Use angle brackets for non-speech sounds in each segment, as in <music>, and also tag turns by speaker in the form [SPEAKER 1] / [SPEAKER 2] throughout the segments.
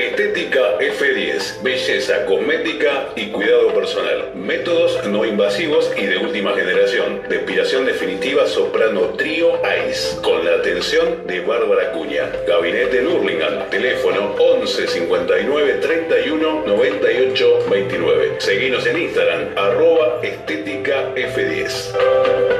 [SPEAKER 1] Estética F10, belleza cosmética y cuidado personal. Métodos no invasivos y de última generación. Depilación definitiva soprano trío Ice. Con la atención de Bárbara Cuña. Gabinete Nurlingan. Teléfono 11 59 31 98 29. Seguinos en Instagram, arroba estética F10.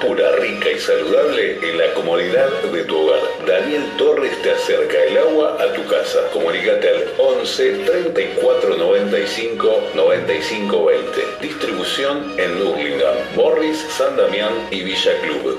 [SPEAKER 1] Pura, rica y saludable en la comodidad de tu hogar. Daniel Torres te acerca el agua a tu casa. Comunicate al 11 34 95 95 20. Distribución en Nurlingham, Morris, San Damián y Villa Club.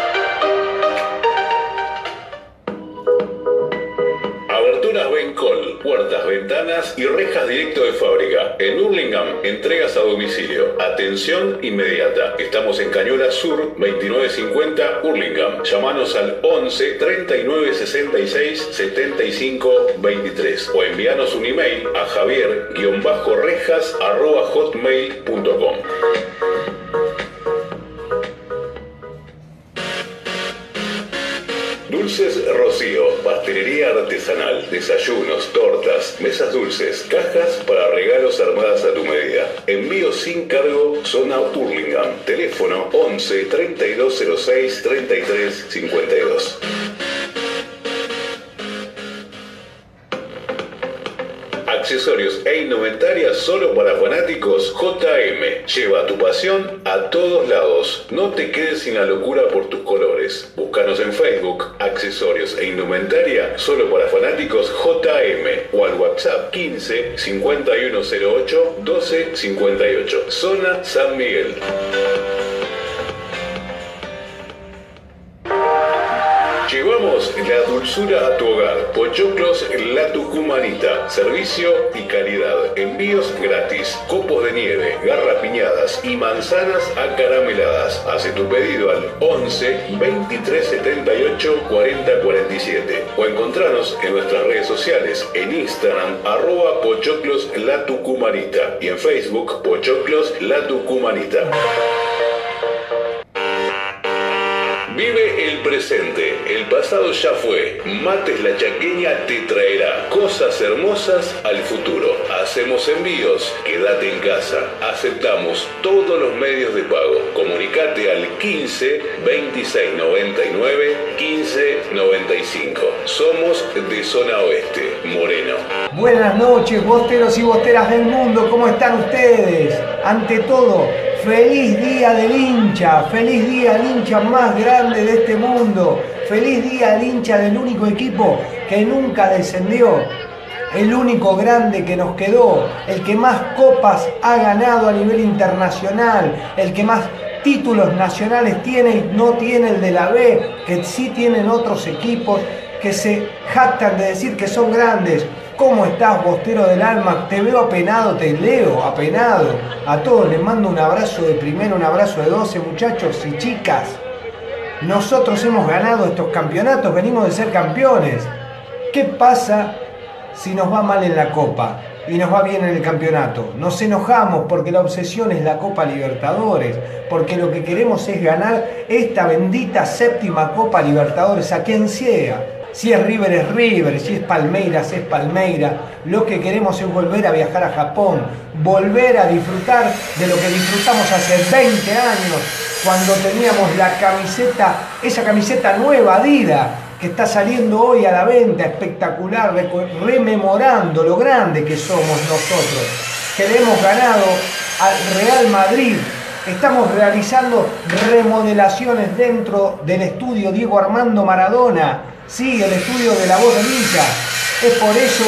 [SPEAKER 1] Puertas, ventanas y rejas directo de fábrica. En Hurlingham, entregas a domicilio. Atención inmediata. Estamos en Cañola Sur, 2950 Hurlingham. Llámanos al 11 39 66 75 23 o envíanos un email a javier-rejas Dulces Rocío, pastelería artesanal, desayunos, tortas, mesas dulces, cajas para regalos armadas a tu medida. Envío sin cargo, zona Hurlingham. Teléfono 11 3206 33 52. Accesorios e indumentaria solo para fanáticos JM. Lleva tu pasión a todos lados. No te quedes sin la locura por tus colores. Búscanos en Facebook, accesorios e indumentaria solo para fanáticos JM o al WhatsApp 15 5108 12 58. Zona San Miguel. Llevamos la dulzura a tu hogar. Pochoclos La Tucumanita. Servicio y calidad. Envíos gratis. Copos de nieve, garrapiñadas y manzanas acarameladas. Hace tu pedido al 11 23 78 40 47 o encontranos en nuestras redes sociales en Instagram arroba Pochoclos La Tucumanita y en Facebook Pochoclos La Tucumanita. Vive el presente, el pasado ya fue. Mates la chaqueña te traerá cosas hermosas al futuro. Hacemos envíos, quédate en casa. Aceptamos todos los medios de pago. Comunicate al 15 26 99 15 95. Somos de zona oeste, Moreno.
[SPEAKER 2] Buenas noches, bosteros y bosteras del mundo, ¿cómo están ustedes? Ante todo, feliz día del hincha, feliz día al hincha más grande de este mundo, feliz día al hincha del único equipo que nunca descendió, el único grande que nos quedó, el que más copas ha ganado a nivel internacional, el que más títulos nacionales tiene y no tiene el de la B, que sí tienen otros equipos que se jactan de decir que son grandes. ¿Cómo estás, bostero del alma? Te veo apenado, te leo apenado. A todos les mando un abrazo de primero, un abrazo de 12 muchachos y chicas. Nosotros hemos ganado estos campeonatos, venimos de ser campeones. ¿Qué pasa si nos va mal en la Copa y nos va bien en el campeonato? Nos enojamos porque la obsesión es la Copa Libertadores, porque lo que queremos es ganar esta bendita séptima Copa Libertadores a quien sea. Si es River es River, si es Palmeiras es Palmeiras. Lo que queremos es volver a viajar a Japón, volver a disfrutar de lo que disfrutamos hace 20 años, cuando teníamos la camiseta, esa camiseta nueva, Adidas, que está saliendo hoy a la venta, espectacular, rememorando lo grande que somos nosotros. Que le hemos ganado al Real Madrid. Estamos realizando remodelaciones dentro del estudio Diego Armando Maradona Sí, el estudio de la voz de Villa. Es por eso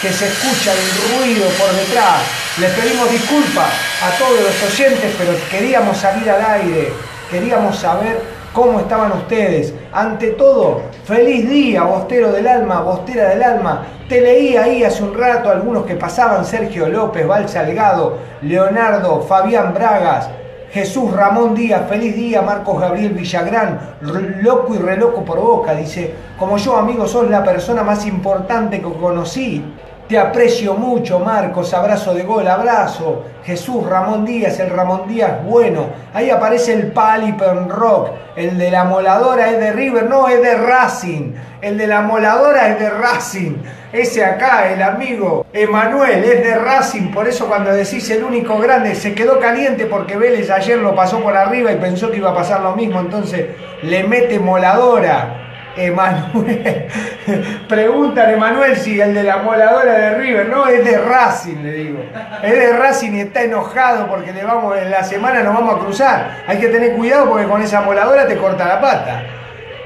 [SPEAKER 2] que se escucha el ruido por detrás. Les pedimos disculpas a todos los oyentes, pero queríamos salir al aire, queríamos saber cómo estaban ustedes. Ante todo, feliz día, bostero del alma, bostera del alma. Te leí ahí hace un rato algunos que pasaban, Sergio López, Val Salgado, Leonardo, Fabián Bragas, Jesús Ramón Díaz, feliz día, Marcos Gabriel Villagrán, loco y reloco por boca, dice, como yo amigo sos la persona más importante que conocí, te aprecio mucho, Marcos, abrazo de gol, abrazo. Jesús Ramón Díaz, el Ramón Díaz bueno. Ahí aparece el Palipen Rock, el de la moladora es de River, no, es de Racing. El de la moladora es de Racing. Ese acá, el amigo Emanuel, es de Racing. Por eso cuando decís el único grande, se quedó caliente porque Vélez ayer lo pasó por arriba y pensó que iba a pasar lo mismo. Entonces le mete moladora. Emanuel. <laughs> Preguntan Emanuel si el de la moladora de River, no, es de Racing, le digo. Es de Racing y está enojado porque le vamos, en la semana nos vamos a cruzar. Hay que tener cuidado porque con esa moladora te corta la pata.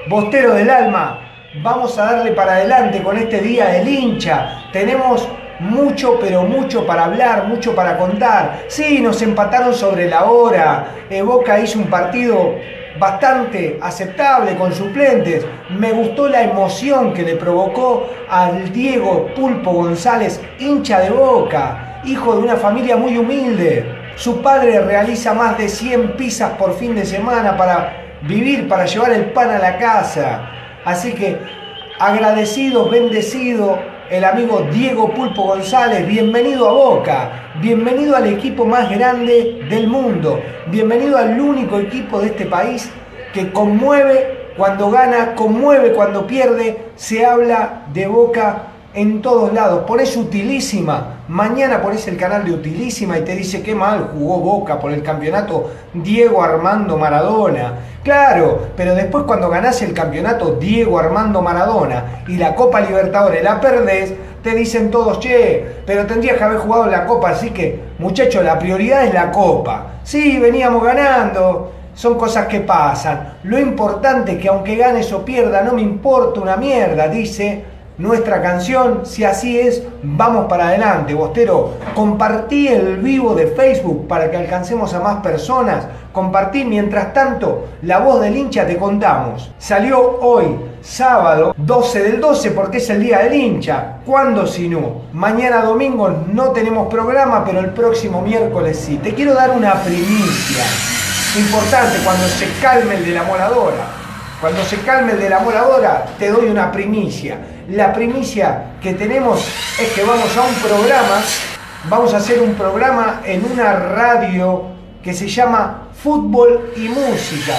[SPEAKER 2] Bostero del alma, vamos a darle para adelante con este día del hincha. Tenemos mucho, pero mucho para hablar, mucho para contar. Sí, nos empataron sobre la hora. Eh, Boca hizo un partido bastante aceptable con suplentes. Me gustó la emoción que le provocó al Diego Pulpo González, hincha de boca, hijo de una familia muy humilde. Su padre realiza más de 100 pizzas por fin de semana para vivir, para llevar el pan a la casa. Así que agradecido, bendecido el amigo Diego Pulpo González, bienvenido a Boca, bienvenido al equipo más grande del mundo, bienvenido al único equipo de este país que conmueve cuando gana, conmueve cuando pierde, se habla de Boca en todos lados. Pones Utilísima, mañana pones el canal de Utilísima y te dice qué mal jugó Boca por el campeonato Diego Armando Maradona. Claro, pero después cuando ganás el campeonato Diego Armando Maradona y la Copa Libertadores la perdés, te dicen todos, che, pero tendrías que haber jugado la Copa, así que muchachos, la prioridad es la Copa. Sí, veníamos ganando, son cosas que pasan. Lo importante es que aunque ganes o pierda, no me importa una mierda, dice nuestra canción. Si así es, vamos para adelante. Bostero, compartí el vivo de Facebook para que alcancemos a más personas. Compartí, mientras tanto, la voz del hincha te contamos. Salió hoy, sábado 12 del 12, porque es el día del hincha. ¿Cuándo si no? Mañana domingo no tenemos programa, pero el próximo miércoles sí. Te quiero dar una primicia importante cuando se calme el de la moladora. Cuando se calme el de la moladora, te doy una primicia. La primicia que tenemos es que vamos a un programa, vamos a hacer un programa en una radio que se llama Fútbol y Música,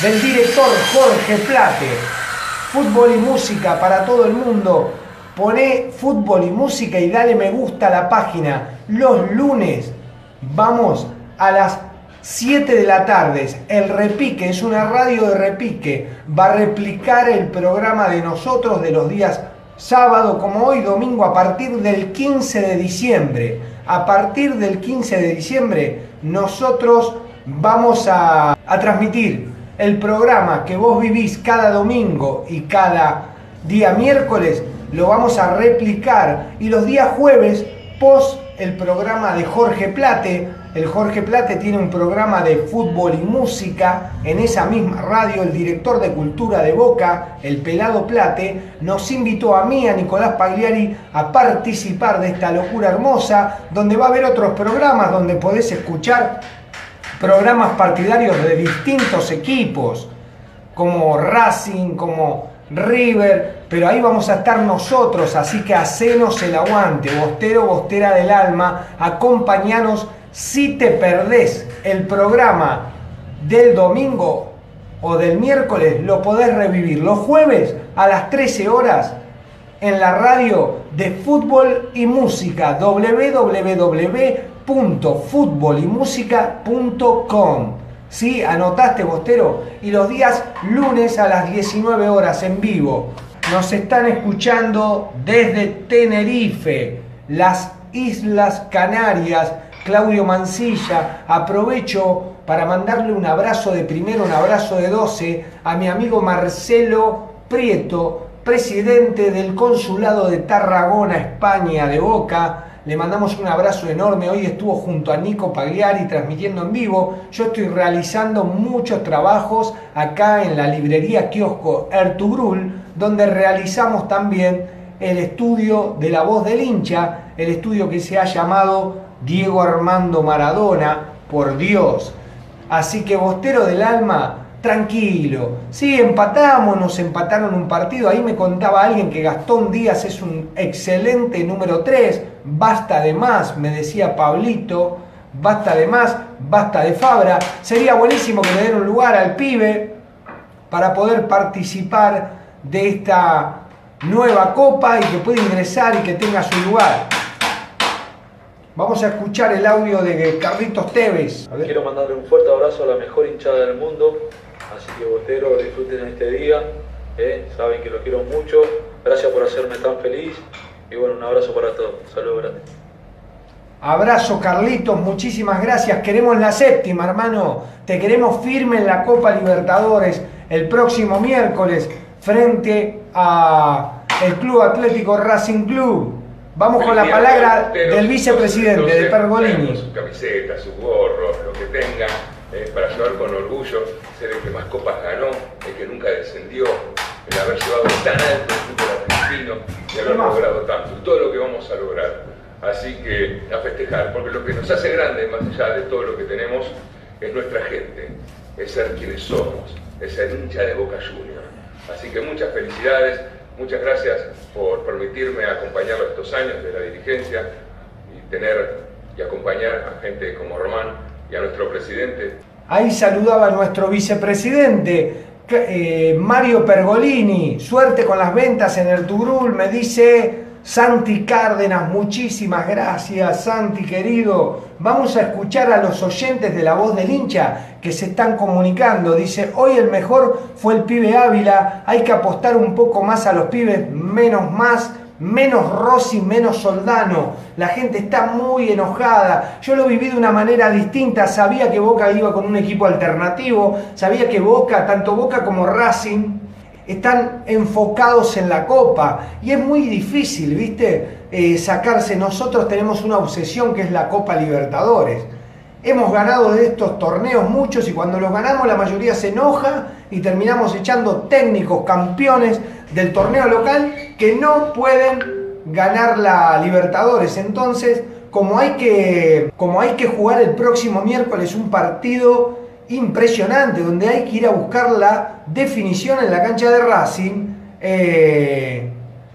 [SPEAKER 2] del director Jorge Plate. Fútbol y música para todo el mundo. Poné fútbol y música y dale me gusta a la página. Los lunes vamos a las 7 de la tarde, el repique, es una radio de repique, va a replicar el programa de nosotros de los días sábado como hoy, domingo, a partir del 15 de diciembre. A partir del 15 de diciembre nosotros vamos a, a transmitir el programa que vos vivís cada domingo y cada día miércoles, lo vamos a replicar. Y los días jueves, post el programa de Jorge Plate, el Jorge Plate tiene un programa de fútbol y música en esa misma radio. El director de cultura de Boca, el Pelado Plate, nos invitó a mí, a Nicolás Pagliari, a participar de esta locura hermosa, donde va a haber otros programas donde podés escuchar programas partidarios de distintos equipos, como Racing, como River, pero ahí vamos a estar nosotros, así que hacenos el aguante, bostero, bostera del alma, acompañanos si te perdés el programa del domingo o del miércoles, lo podés revivir los jueves a las 13 horas en la radio de fútbol y música www.futbolymusica.com. ¿Sí? Anotaste, Bostero. Y los días lunes a las 19 horas en vivo. Nos están escuchando desde Tenerife, las Islas Canarias Claudio Mancilla. Aprovecho para mandarle un abrazo de primero, un abrazo de 12 a mi amigo Marcelo Prieto, presidente del Consulado de Tarragona, España, de Boca. Le mandamos un abrazo enorme. Hoy estuvo junto a Nico Pagliari transmitiendo en vivo. Yo estoy realizando muchos trabajos acá en la librería kiosco Ertugrul, donde realizamos también el estudio de la voz del hincha, el estudio que se ha llamado Diego Armando Maradona, por Dios. Así que Bostero del Alma, tranquilo. Sí, empatamos, nos empataron un partido. Ahí me contaba alguien que Gastón Díaz es un excelente número 3. Basta de más, me decía Pablito. Basta de más, basta de Fabra. Sería buenísimo que le den un lugar al pibe para poder participar de esta nueva copa y que pueda ingresar y que tenga su lugar. Vamos a escuchar el audio de Carlitos Tevez.
[SPEAKER 3] Quiero mandarle un fuerte abrazo a la mejor hinchada del mundo. Así que Botero, disfruten este día. ¿eh? Saben que lo quiero mucho. Gracias por hacerme tan feliz. Y bueno, un abrazo para todos. Saludos grande.
[SPEAKER 2] Abrazo Carlitos, muchísimas gracias. Queremos la séptima, hermano. Te queremos firme en la Copa Libertadores el próximo miércoles frente a el Club Atlético Racing Club. Vamos con la palabra del vicepresidente de Pergolini.
[SPEAKER 4] Sus camisetas, sus gorros, lo que tenga, eh, para llevar con orgullo, ser el que más copas ganó, el que nunca descendió, el haber llevado tan alto el fútbol argentino y haber logrado tanto, todo lo que vamos a lograr. Así que a festejar, porque lo que nos hace grande, más allá de todo lo que tenemos, es nuestra gente, es ser quienes somos, es ser hincha de Boca Juniors. Así que muchas felicidades, Muchas gracias por permitirme acompañarlo estos años de la dirigencia y tener y acompañar a gente como Román y a nuestro presidente.
[SPEAKER 2] Ahí saludaba a nuestro vicepresidente, eh, Mario Pergolini. Suerte con las ventas en el Turul, me dice Santi Cárdenas, muchísimas gracias, Santi querido. Vamos a escuchar a los oyentes de la voz del hincha que se están comunicando. Dice, hoy el mejor fue el pibe Ávila, hay que apostar un poco más a los pibes, menos más, menos Rossi, menos Soldano. La gente está muy enojada. Yo lo viví de una manera distinta. Sabía que Boca iba con un equipo alternativo, sabía que Boca, tanto Boca como Racing, están enfocados en la copa y es muy difícil, ¿viste? Eh, sacarse. Nosotros tenemos una obsesión que es la Copa Libertadores. Hemos ganado de estos torneos muchos y cuando los ganamos la mayoría se enoja y terminamos echando técnicos campeones del torneo local que no pueden ganar la Libertadores. Entonces, como hay que, como hay que jugar el próximo miércoles un partido impresionante donde hay que ir a buscar la definición en la cancha de Racing, eh,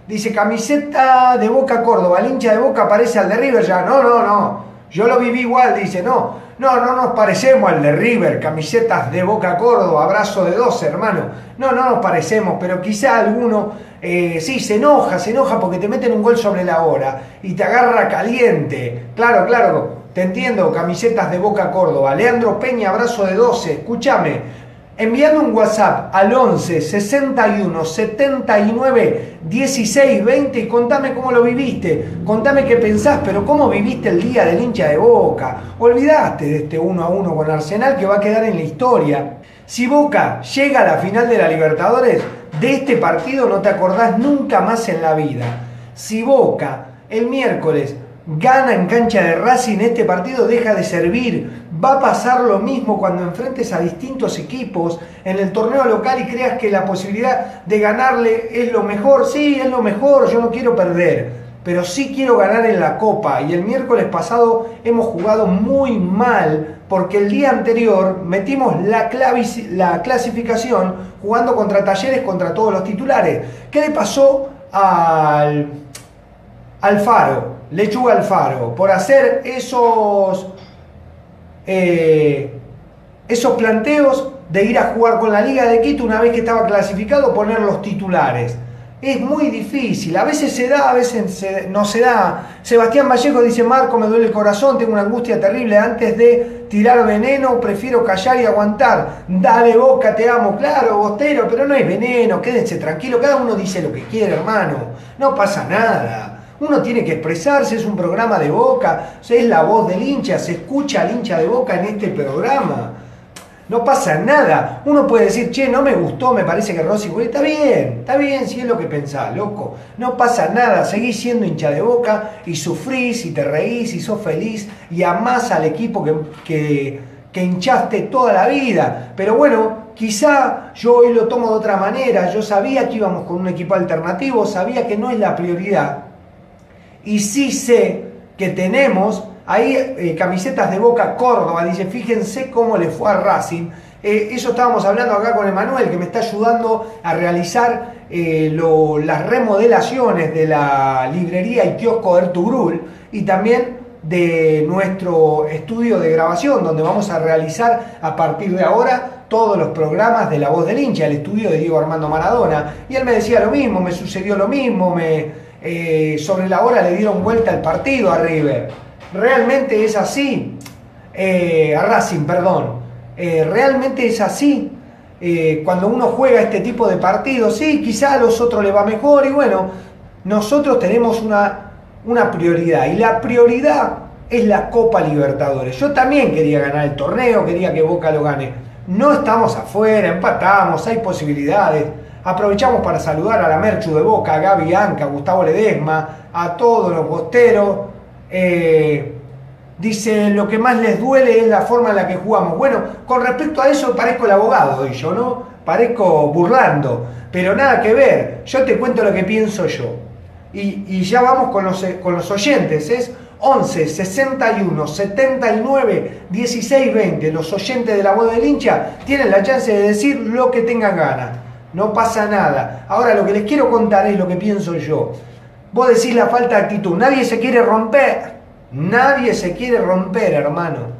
[SPEAKER 2] dice camiseta de Boca Córdoba, el hincha de Boca parece al de River ya. No, no, no. Yo lo viví igual, dice, no, no, no nos parecemos al de River, camisetas de Boca Córdoba, abrazo de dos, hermano. No, no nos parecemos, pero quizá alguno eh, sí se enoja, se enoja porque te meten un gol sobre la hora y te agarra caliente. Claro, claro, te entiendo, camisetas de Boca Córdoba. Leandro Peña, abrazo de 12. Escúchame, enviando un WhatsApp al 11 61 79 16 20 y contame cómo lo viviste, contame qué pensás, pero cómo viviste el día del hincha de Boca. Olvidaste de este 1 a 1 con Arsenal que va a quedar en la historia. Si Boca llega a la final de la Libertadores, de este partido no te acordás nunca más en la vida. Si Boca el miércoles gana en cancha de Racing, este partido deja de servir. Va a pasar lo mismo cuando enfrentes a distintos equipos en el torneo local y creas que la posibilidad de ganarle es lo mejor. Sí, es lo mejor, yo no quiero perder, pero sí quiero ganar en la Copa. Y el miércoles pasado hemos jugado muy mal porque el día anterior metimos la, la clasificación jugando contra talleres, contra todos los titulares. ¿Qué le pasó al, al Faro? Lechuga Alfaro, por hacer esos, eh, esos planteos de ir a jugar con la Liga de Quito una vez que estaba clasificado, poner los titulares. Es muy difícil, a veces se da, a veces no se da. Sebastián Vallejo dice, Marco, me duele el corazón, tengo una angustia terrible, antes de tirar veneno prefiero callar y aguantar. Dale boca, te amo, claro, bostero, pero no es veneno, quédense tranquilo, cada uno dice lo que quiere, hermano, no pasa nada. Uno tiene que expresarse, es un programa de boca, es la voz del hincha, se escucha al hincha de boca en este programa. No pasa nada. Uno puede decir, che, no me gustó, me parece que Rossi está bien, está bien si es lo que pensás, loco. No pasa nada, seguís siendo hincha de boca y sufrís y te reís y sos feliz y amás al equipo que, que, que hinchaste toda la vida. Pero bueno, quizá yo hoy lo tomo de otra manera. Yo sabía que íbamos con un equipo alternativo, sabía que no es la prioridad y sí sé que tenemos ahí eh, camisetas de Boca Córdoba, dice, fíjense cómo le fue a Racing. Eh, eso estábamos hablando acá con Emanuel, que me está ayudando a realizar eh, las remodelaciones de la librería y kiosco Ertugrul y también de nuestro estudio de grabación, donde vamos a realizar a partir de ahora todos los programas de La Voz del Hincha, el estudio de Diego Armando Maradona. Y él me decía lo mismo, me sucedió lo mismo, me, eh, sobre la hora le dieron vuelta el partido a River. ¿Realmente es así? Eh, a Racing, perdón. Eh, ¿Realmente es así? cuando uno juega este tipo de partidos, sí, quizá a los otros le va mejor y bueno, nosotros tenemos una, una prioridad y la prioridad es la Copa Libertadores. Yo también quería ganar el torneo, quería que Boca lo gane. No estamos afuera, empatamos, hay posibilidades Aprovechamos para saludar a la Merchu de Boca, a Gaby Anca, a Gustavo Ledesma, a todos los bosteros. Eh, dice, lo que más les duele es la forma en la que jugamos. Bueno, con respecto a eso parezco el abogado, y yo, ¿no? Parezco burlando, pero nada que ver. Yo te cuento lo que pienso yo. Y, ya vamos con los, con los oyentes, es 11 61 79 16 20. Los oyentes de la voz del hincha tienen la chance de decir lo que tengan ganas no pasa nada. Ahora lo que les quiero contar es lo que pienso yo. Vos decís la falta de actitud, nadie se quiere romper, nadie se quiere romper, hermano.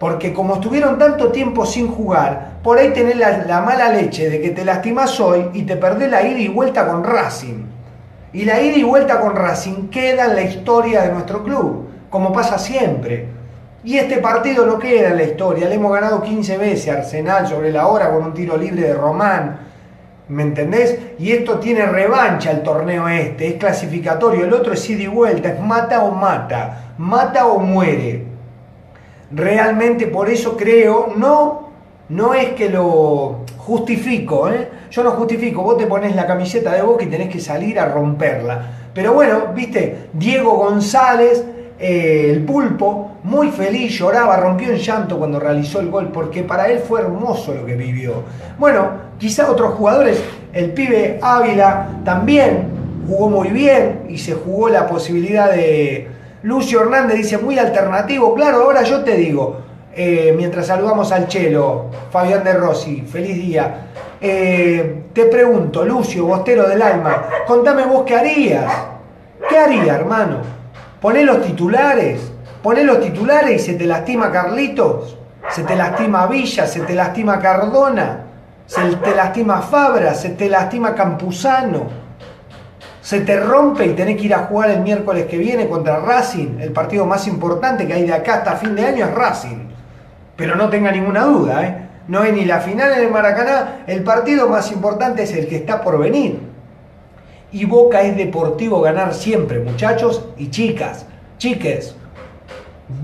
[SPEAKER 2] Porque como estuvieron tanto tiempo sin jugar, por ahí tenés la, mala leche de que te lastimás hoy y te perdés la ida y vuelta con Racing. Y la ida y vuelta con Racing queda en la historia de nuestro club, como pasa siempre. Y este partido no queda en la historia, le hemos ganado 15 veces Arsenal sobre la hora con un tiro libre de Román ¿Me entendés? Y esto tiene revancha el torneo este, es clasificatorio, el otro es ida y vuelta, es mata o mata, mata o muere. Realmente por eso creo, no, no es que lo... justifico, ¿eh? Yo no justifico, vos te pones la camiseta de Boca y tenés que salir a romperla. Pero bueno, viste, Diego González, eh, el pulpo, muy feliz, lloraba, rompió en llanto cuando realizó el gol, porque para él fue hermoso lo que vivió. Bueno, quizá otros jugadores, el pibe Ávila también jugó muy bien y se jugó la posibilidad de... Lucio Hernández dice, muy alternativo, claro, ahora yo te digo, eh, mientras saludamos al Chelo, Fabián de Rossi, feliz día. Eh, te pregunto, Lucio, Bostero del Alma, contame vos qué harías. ¿Qué haría, hermano? Poné los titulares, poné los titulares y se te lastima Carlitos, se te lastima Villa, se te lastima Cardona, se te lastima Fabra, se te lastima Campuzano se te rompe y tenés que ir a jugar el miércoles que viene contra Racing, el partido más importante que hay de acá hasta fin de año es Racing. Pero no tenga ninguna duda, ¿eh? no es ni la final en el Maracaná, el partido más importante es el que está por venir. Y Boca es deportivo ganar siempre, muchachos y chicas, chiques.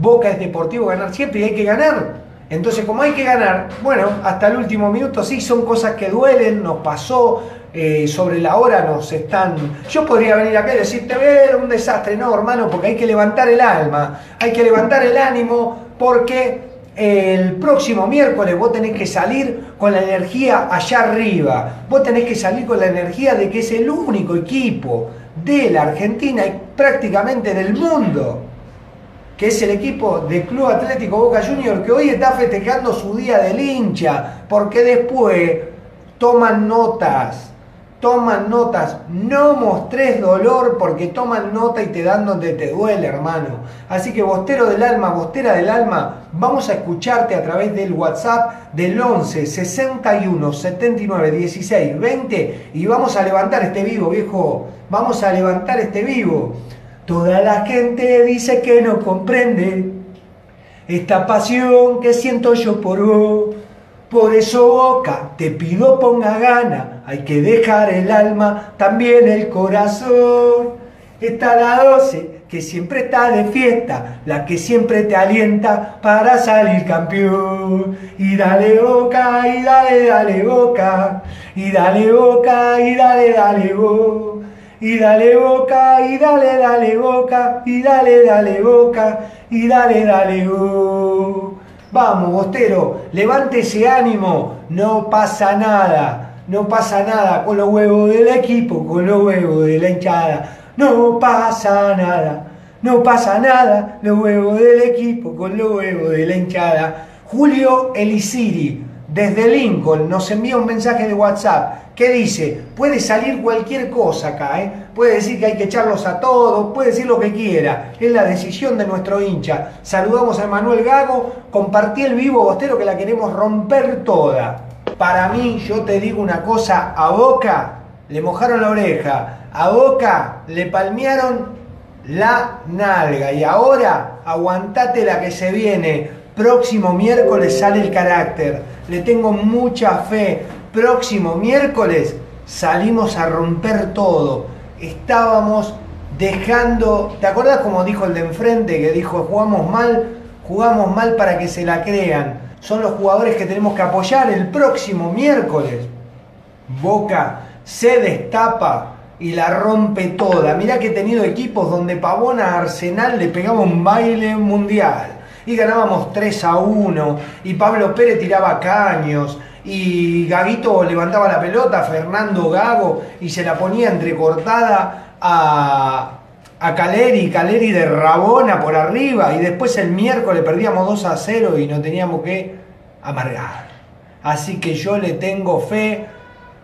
[SPEAKER 2] Boca es deportivo ganar siempre y hay que ganar. Entonces, como hay que ganar, bueno, hasta el último minuto sí, son cosas que duelen, nos pasó, eh, sobre la hora nos están... Yo podría venir acá y decirte, ver, un desastre, no, hermano, porque hay que levantar el alma, hay que levantar el ánimo, porque el próximo miércoles vos tenés que salir con la energía allá arriba, vos tenés que salir con la energía de que es el único equipo de la Argentina y prácticamente del mundo que es el equipo de Club Atlético Boca Junior que hoy está festejando su día del hincha, porque después toman notas, toman notas, no mostres dolor porque toman nota y te dan donde te duele, hermano. Así que Bostero del Alma, Bostera del Alma, vamos a escucharte a través del WhatsApp del 11 61 79 16 20 y vamos a levantar este vivo, viejo. Vamos a levantar este vivo. Toda la gente dice que no comprende esta pasión que siento yo por vos. Por eso Boca, te pido ponga gana, hay que dejar el alma, también el corazón. Está la 12, que siempre está de fiesta, la que siempre te alienta para salir campeón. Y dale Boca, y dale, dale Boca, y dale Boca, y dale, dale Boca. Y dale boca, y dale, dale boca, y dale, dale boca, y dale, dale boca. Vamos, Bostero, levante ese ánimo, no pasa nada, no pasa nada con los huevos del equipo, con los huevos de la hinchada, no pasa nada, no pasa nada, los huevos del equipo con los huevos de la hinchada. Julio Elisiri, desde Lincoln, nos envía un mensaje de WhatsApp que dice, puede salir cualquier cosa acá, ¿eh? puede decir que hay que echarlos a todos, puede decir lo que quiera, es la decisión de nuestro hincha. Saludamos a Manuel Gago, compartí el vivo bostero que la queremos romper toda. Para mí, yo te digo una cosa, a Boca le mojaron la oreja, a Boca le palmearon la nalga y ahora aguantate la que se viene. Próximo miércoles sale el carácter. Le tengo mucha fe próximo miércoles salimos a romper todo. Estábamos dejando, ¿te acuerdas como dijo el de enfrente que dijo jugamos mal, jugamos mal para que se la crean? Son los jugadores que tenemos que apoyar el próximo miércoles. Boca se destapa y la rompe toda. Mirá que he tenido equipos donde Pavona a Arsenal le pegaba un baile mundial y ganábamos 3 a 1 y Pablo Pérez tiraba caños y Gaguito levantaba la pelota, Fernando Gago, y se la ponía entrecortada a, a Caleri, Caleri de Rabona por arriba, y después el miércoles perdíamos 2 a 0 y no teníamos que amargar. Así que yo le tengo fe.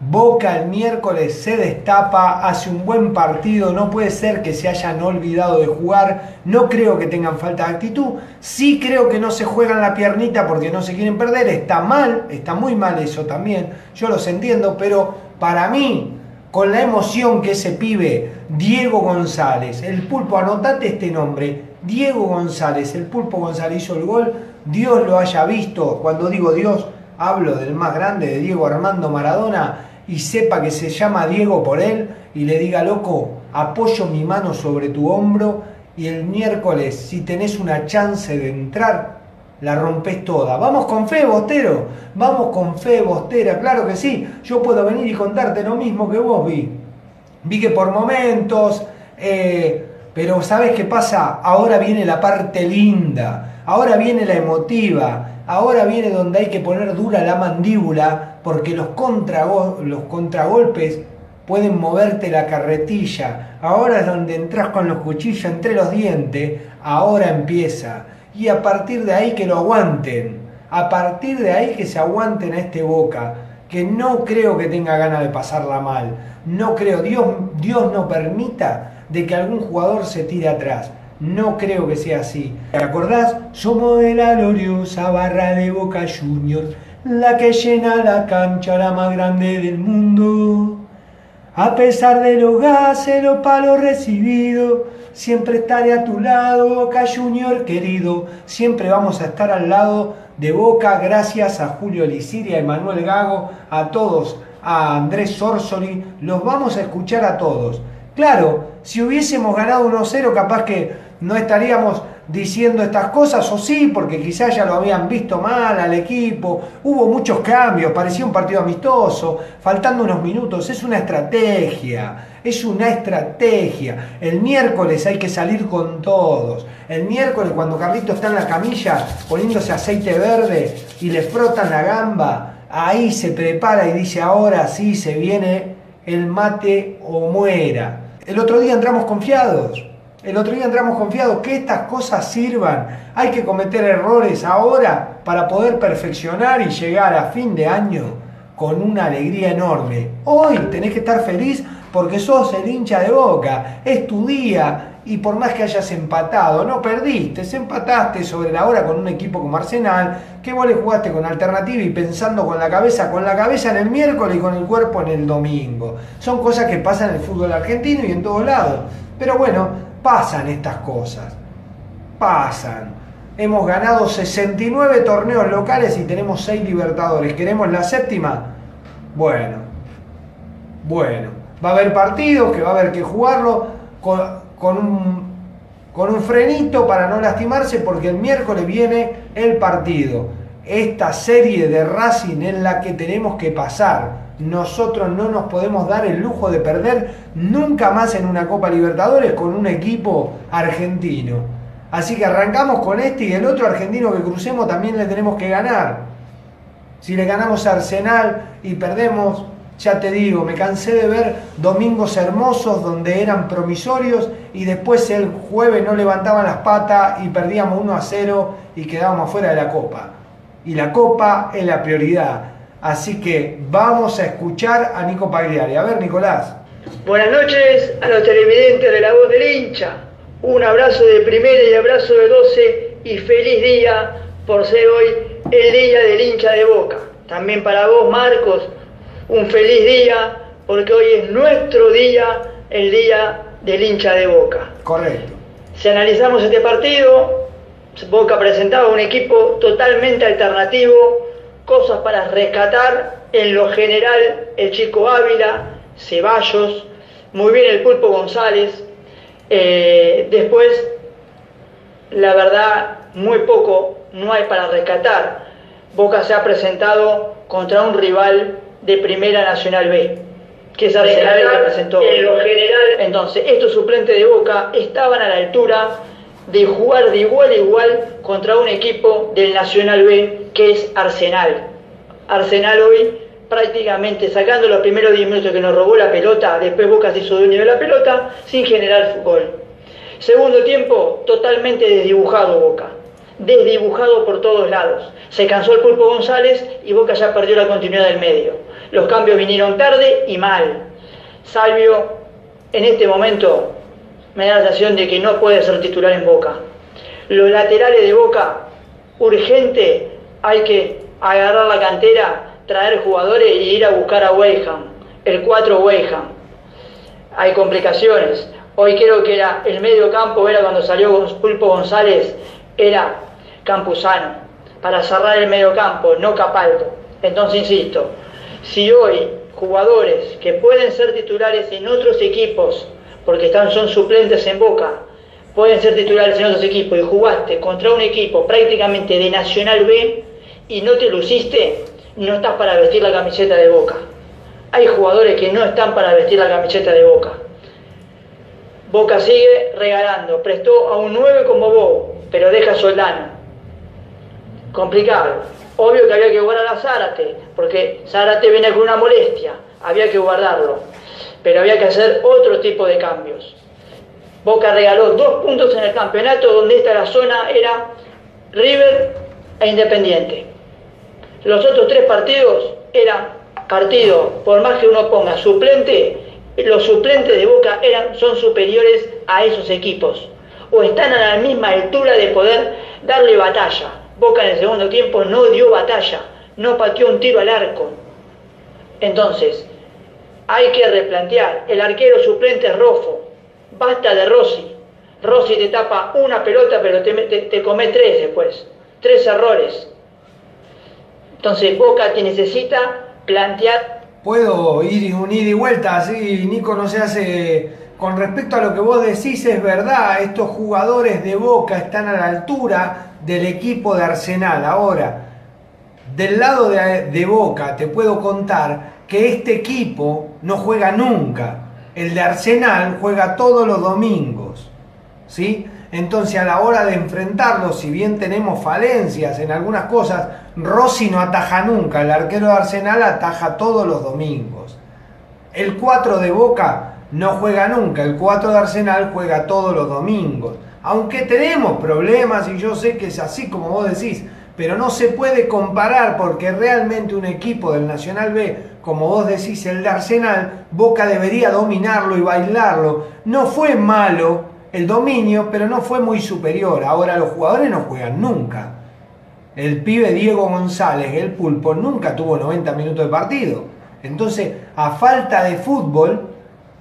[SPEAKER 2] Boca el miércoles se destapa, hace un buen partido, no puede ser que se hayan olvidado de jugar, no creo que tengan falta de actitud, sí creo que no se juegan la piernita porque no se quieren perder, está mal, está muy mal eso también, yo los entiendo, pero para mí, con la emoción que ese pibe, Diego González, el pulpo, anotate este nombre, Diego González, el pulpo González hizo el gol, Dios lo haya visto, cuando digo Dios, hablo del más grande, de Diego Armando Maradona, y sepa que se llama Diego por él y le diga, loco, apoyo mi mano sobre tu hombro y el miércoles, si tenés una chance de entrar, la rompes toda. Vamos con fe, Bostero. Vamos con fe, Bostera. Claro que sí. Yo puedo venir y contarte lo mismo que vos vi. Vi que por momentos... eh, pero ¿sabes qué pasa? Ahora viene la parte linda. Ahora viene la emotiva. Ahora viene donde hay que poner dura la mandíbula porque los, los contragolpes pueden moverte la carretilla. Ahora es donde entras con los cuchillos entre los dientes. Ahora empieza. Y a partir de ahí que lo aguanten. A partir de ahí que se aguanten a este boca. Que no creo que tenga ganas de pasarla mal. No creo. Dios, Dios no permita de que algún jugador se tire atrás. No creo que sea así. ¿Te acordás? Somos de la gloriosa barra de Boca Junior, la que llena la cancha, la más grande del mundo. A pesar de los gases, los palos recibidos, siempre estaré a tu lado, Boca Junior querido. Siempre vamos a estar al lado de Boca, gracias a Julio Liciria, a Emanuel Gago, a todos, a Andrés Sorsoli. Los vamos a escuchar a todos. Claro, si hubiésemos ganado 1-0, capaz que no estaríamos diciendo estas cosas, o sí, porque quizás ya lo habían visto mal al equipo, hubo muchos cambios, parecía un partido amistoso, faltando unos minutos, es una estrategia, es una estrategia. El miércoles hay que salir con todos. El miércoles cuando Carlito está en la camilla poniéndose aceite verde y le frotan la gamba, ahí se prepara y dice, ahora sí se viene el mate o muera. El otro día entramos confiados. El otro día entramos confiados que estas cosas sirvan. Hay que cometer errores ahora para poder perfeccionar y llegar a fin de año con una alegría enorme. Hoy tenés que estar feliz porque sos el hincha de boca. Es tu día y por más que hayas empatado, no perdiste, empataste sobre la hora con un equipo como Arsenal, que vos le jugaste con alternativa y pensando con la cabeza, con la cabeza en el miércoles y con el cuerpo en el domingo. Son cosas que pasan en el fútbol argentino y en todos lados. Pero bueno, pasan estas cosas. Pasan. Hemos ganado 69 torneos locales y tenemos 6 Libertadores. ¿Queremos la séptima? Bueno. Bueno. Va a haber partidos que va a haber que jugarlo con, con un, con un frenito para no lastimarse porque el miércoles viene el partido. Esta serie de Racing es la que tenemos que pasar. Nosotros no nos podemos dar el lujo de perder nunca más en una Copa Libertadores con un equipo argentino. Así que arrancamos con este y el otro argentino que crucemos también le tenemos que ganar. Si le ganamos Arsenal y perdemos, ya te digo, me cansé de ver domingos hermosos donde eran promisorios y después el jueves no levantaban las patas y perdíamos 1 a 0 y quedábamos fuera de la Copa. Y la Copa es la prioridad. Así que vamos a escuchar a Nico Pagliari. A ver, Nicolás.
[SPEAKER 5] Buenas noches a los televidentes de La Voz del Hincha. Un abrazo de primera y abrazo de 12 y feliz día por ser hoy el día del hincha de Boca. También para vos, Marcos, un feliz día porque hoy es nuestro día, el día del hincha de Boca.
[SPEAKER 2] Correcto.
[SPEAKER 5] Si analizamos este partido, Boca presentaba un equipo totalmente alternativo, cosas para rescatar, en lo general el chico Ávila, Ceballos, muy bien el pulpo González, eh, después, la verdad, muy poco no hay para rescatar. Boca se ha presentado contra un rival de Primera Nacional B, que es Arsenal el que presentó. En lo general, entonces, estos suplentes de Boca estaban a la altura de jugar de igual a igual contra un equipo del Nacional B, que es Arsenal. Arsenal hoy prácticamente sacando los primeros 10 minutos que nos robó la pelota, después Boca se hizo dueño de la pelota sin generar gol. Segundo tiempo, totalmente desdibujado Boca, desdibujado por todos lados. Se cansó el Pulpo González y Boca ya perdió la continuidad del medio. Los cambios vinieron tarde y mal. Salvio, en este momento, me da la sensación de que no puede ser titular en Boca. Los laterales de Boca, urgente, hay que agarrar la cantera traer jugadores y ir a buscar a Weyham, el 4 Weyham. Hay complicaciones. Hoy creo que era el medio campo, era cuando salió Pulpo González, era Campuzano, para cerrar el medio campo, no Capaldo. Entonces, insisto, si hoy jugadores que pueden ser titulares en otros equipos, porque están, son suplentes en Boca, pueden ser titulares en otros equipos y jugaste contra un equipo prácticamente de Nacional B y no te luciste, no estás para vestir la camiseta de Boca. Hay jugadores que no están para vestir la camiseta de Boca. Boca sigue regalando, prestó a un 9 como vos, pero deja a Soldano. Complicado. Obvio que había que guardar a Zárate, porque Zárate viene con una molestia, había que guardarlo. Pero había que hacer otro tipo de cambios. Boca regaló dos puntos en el campeonato donde esta la zona era River e Independiente. Los otros tres partidos eran partidos, por más que uno ponga suplente, los suplentes de Boca eran, son superiores a esos equipos o están a la misma altura de poder darle batalla. Boca en el segundo tiempo no dio batalla, no pateó un tiro al arco. Entonces, hay que replantear. El arquero suplente es Rofo. Basta de Rossi. Rossi te tapa una pelota, pero te, te, come tres después. Tres errores. Entonces, Boca te necesita plantear
[SPEAKER 2] Puedo ir un ida y vuelta, así Nico no se hace... Con respecto a lo que vos decís, es verdad, estos jugadores de Boca están a la altura del equipo de Arsenal. Ahora, del lado de Boca te puedo contar que este equipo no juega nunca. El de Arsenal juega todos los domingos. ¿Sí? Entonces a la hora de enfrentarlo, si bien tenemos falencias en algunas cosas, Rossi no ataja nunca, el arquero de Arsenal ataja todos los domingos. El 4 de Boca no juega nunca, el 4 de Arsenal juega todos los domingos. Aunque tenemos problemas y yo sé que es así como vos decís, pero no se puede comparar porque realmente un equipo del Nacional B, como vos decís, el de Arsenal, Boca debería dominarlo y bailarlo. No fue malo el dominio, pero no fue muy superior. Ahora los jugadores no juegan nunca. El pibe Diego González, el pulpo, nunca tuvo 90 minutos de partido. Entonces, a falta de fútbol,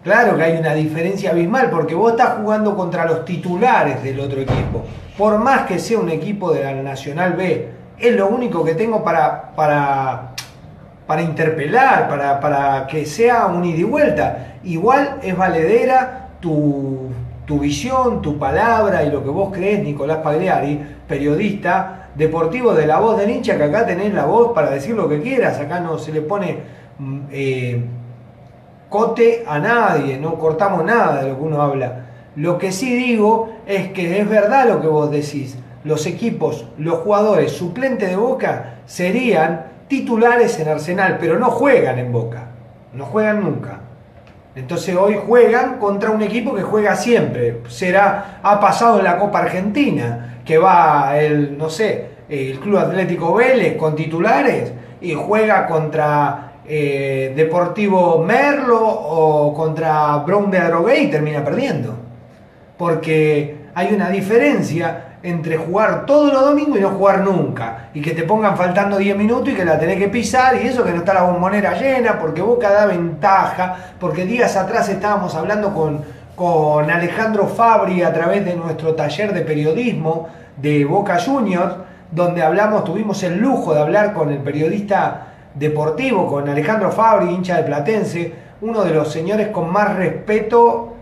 [SPEAKER 2] claro que hay una diferencia abismal, porque vos estás jugando contra los titulares del otro equipo. Por más que sea un equipo de la Nacional B, es lo único que tengo para, para, para interpelar, para, para que sea un ida y vuelta. Igual es valedera tu, tu visión, tu palabra y lo que vos crees, Nicolás Pagliari, periodista deportivo de la voz del hincha, que acá tenés la voz para decir lo que quieras, acá no se le pone mm, eh, cote a nadie, no cortamos nada de lo que uno habla. Lo que sí digo es que es verdad lo que vos decís. Los equipos, los jugadores suplentes de Boca serían titulares en Arsenal, pero no juegan en Boca. No juegan nunca. Entonces hoy juegan contra un equipo que juega siempre. Será, ha pasado en la Copa Argentina, que va el, no sé, el Club Atlético Vélez con titulares y juega contra eh, Deportivo Merlo o contra Brown de y termina perdiendo. Porque hay una diferencia entre jugar todos los domingos y no jugar nunca. Y que te pongan faltando 10 minutos y que la tenés que pisar y eso que no está la bombonera llena, porque Boca da ventaja, porque días atrás estábamos hablando con, con Alejandro Fabri a través de nuestro taller de periodismo de Boca Juniors, donde hablamos, tuvimos el lujo de hablar con el periodista deportivo, con Alejandro Fabri, hincha de Platense, uno de los señores con más respeto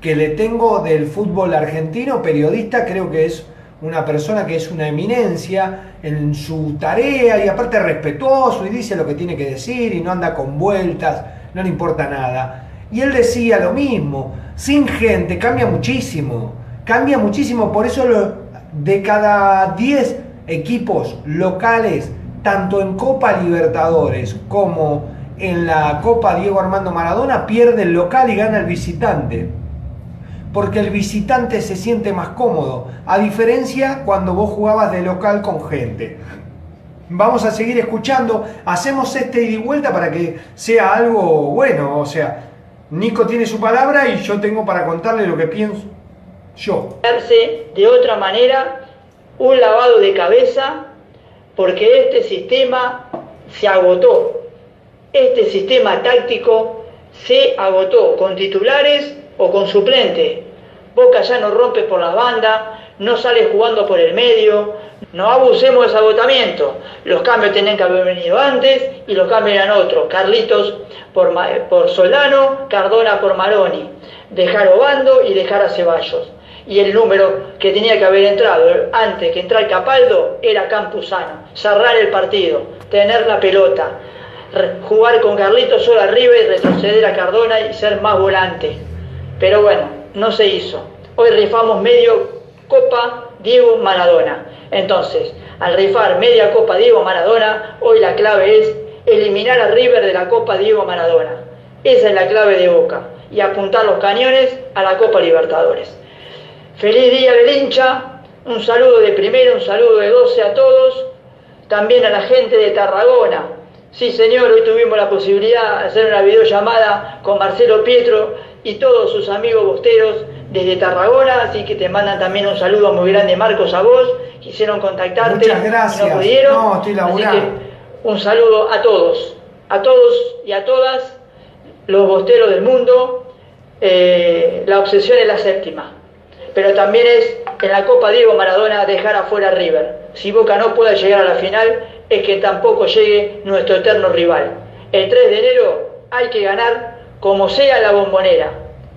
[SPEAKER 2] que le tengo del fútbol argentino, periodista, creo que es una persona que es una eminencia en su tarea y aparte respetuoso y dice lo que tiene que decir y no anda con vueltas, no le importa nada. Y él decía lo mismo, sin gente cambia muchísimo, cambia muchísimo, por eso lo, de cada 10 equipos locales, tanto en Copa Libertadores como en la Copa Diego Armando Maradona, pierde el local y gana el visitante porque el visitante se siente más cómodo, a diferencia cuando vos jugabas de local con gente. Vamos a seguir escuchando, hacemos este ida y vuelta para que sea algo bueno, o sea, Nico tiene su palabra y yo tengo para contarle lo que pienso yo.
[SPEAKER 5] De otra manera, un lavado de cabeza, porque este sistema se agotó. Este sistema táctico se agotó con titulares o con suplente. Boca ya no rompe por las bandas, no sale jugando por el medio. No abusemos de ese agotamiento. Los cambios tenían que haber venido antes y los cambios eran otros. Carlitos por, por Solano, Cardona por Maroni. Dejar Obando y dejar a Ceballos. y el número que tenía que haber entrado antes que entrar Capaldo era Campuzano. Cerrar el partido, tener la pelota, jugar con Carlitos solo arriba y retroceder a Cardona y ser más volante. Pero bueno, no se hizo. Hoy rifamos medio Copa Diego Maradona. Entonces, al rifar media Copa Diego Maradona, hoy la clave es eliminar a River de la Copa Diego Maradona. Esa es la clave de Boca. Y apuntar los cañones a la Copa Libertadores. Feliz día del hincha. Un saludo de primero, un saludo de 12 a todos. También a la gente de Tarragona. Sí, señor, hoy tuvimos la posibilidad de hacer una videollamada con Marcelo Pietro y todos sus amigos bosteros desde Tarragona, así que te mandan también un saludo muy grande, Marcos, a vos. Quisieron contactarte,
[SPEAKER 2] Muchas gracias.
[SPEAKER 5] no pudieron.
[SPEAKER 2] No, estoy
[SPEAKER 5] así
[SPEAKER 2] laburando.
[SPEAKER 5] que un saludo a todos, a todos y a todas los bosteros del mundo. Eh, la obsesión es la séptima, pero también es en la Copa Diego Maradona dejar afuera a River. Si Boca no puede llegar a la final, es que tampoco llegue nuestro eterno rival. El 3 de enero hay que ganar como sea la bombonera,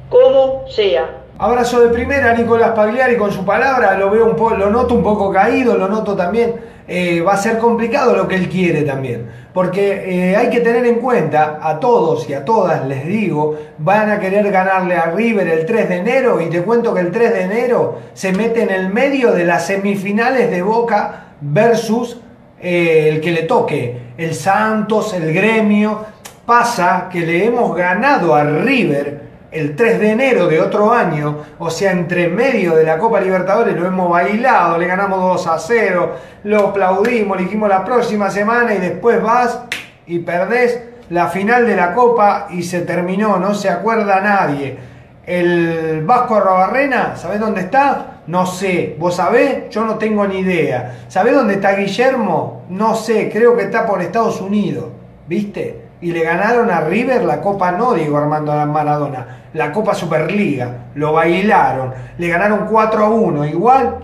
[SPEAKER 5] como sea.
[SPEAKER 2] Abrazo de primera, Nicolás Pagliari con su palabra, lo veo un poco, lo noto un poco caído, lo noto también, eh, va a ser complicado lo que él quiere también, porque eh, hay que tener en cuenta, a todos y a todas les digo, van a querer ganarle a River el 3 de enero y te cuento que el 3 de enero se mete en el medio de las semifinales de Boca versus eh, el que le toque, el Santos, el Gremio, pasa que le hemos ganado a River el 3 de enero de otro año, o sea, entre medio de la Copa Libertadores lo hemos bailado, le ganamos 2 a 0, lo aplaudimos, le dijimos la próxima semana y después vas y perdés la final de la Copa y se terminó, no se acuerda nadie. El Vasco Arrobarrena, ¿sabés dónde está? No sé. ¿Vos sabés? Yo no tengo ni idea. ¿Sabés dónde está Guillermo? No sé, creo que está por Estados Unidos. ¿Viste? Y le ganaron a River la Copa no Diego Armando Maradona, la Copa Superliga. Lo bailaron. Le ganaron 4 a 1. Igual,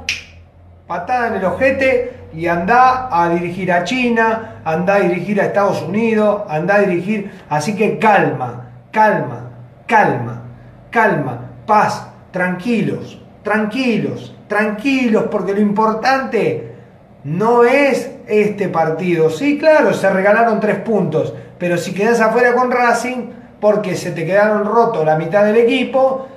[SPEAKER 2] patada en el ojete y anda a dirigir a China, anda a dirigir a Estados Unidos, anda a dirigir. Así que calma, calma, calma, calma, paz, tranquilos, tranquilos, tranquilos, porque lo importante no es este partido. Sí, claro, se regalaron tres puntos, pero si quedas afuera con Racing, porque se te quedaron rotos la mitad del equipo,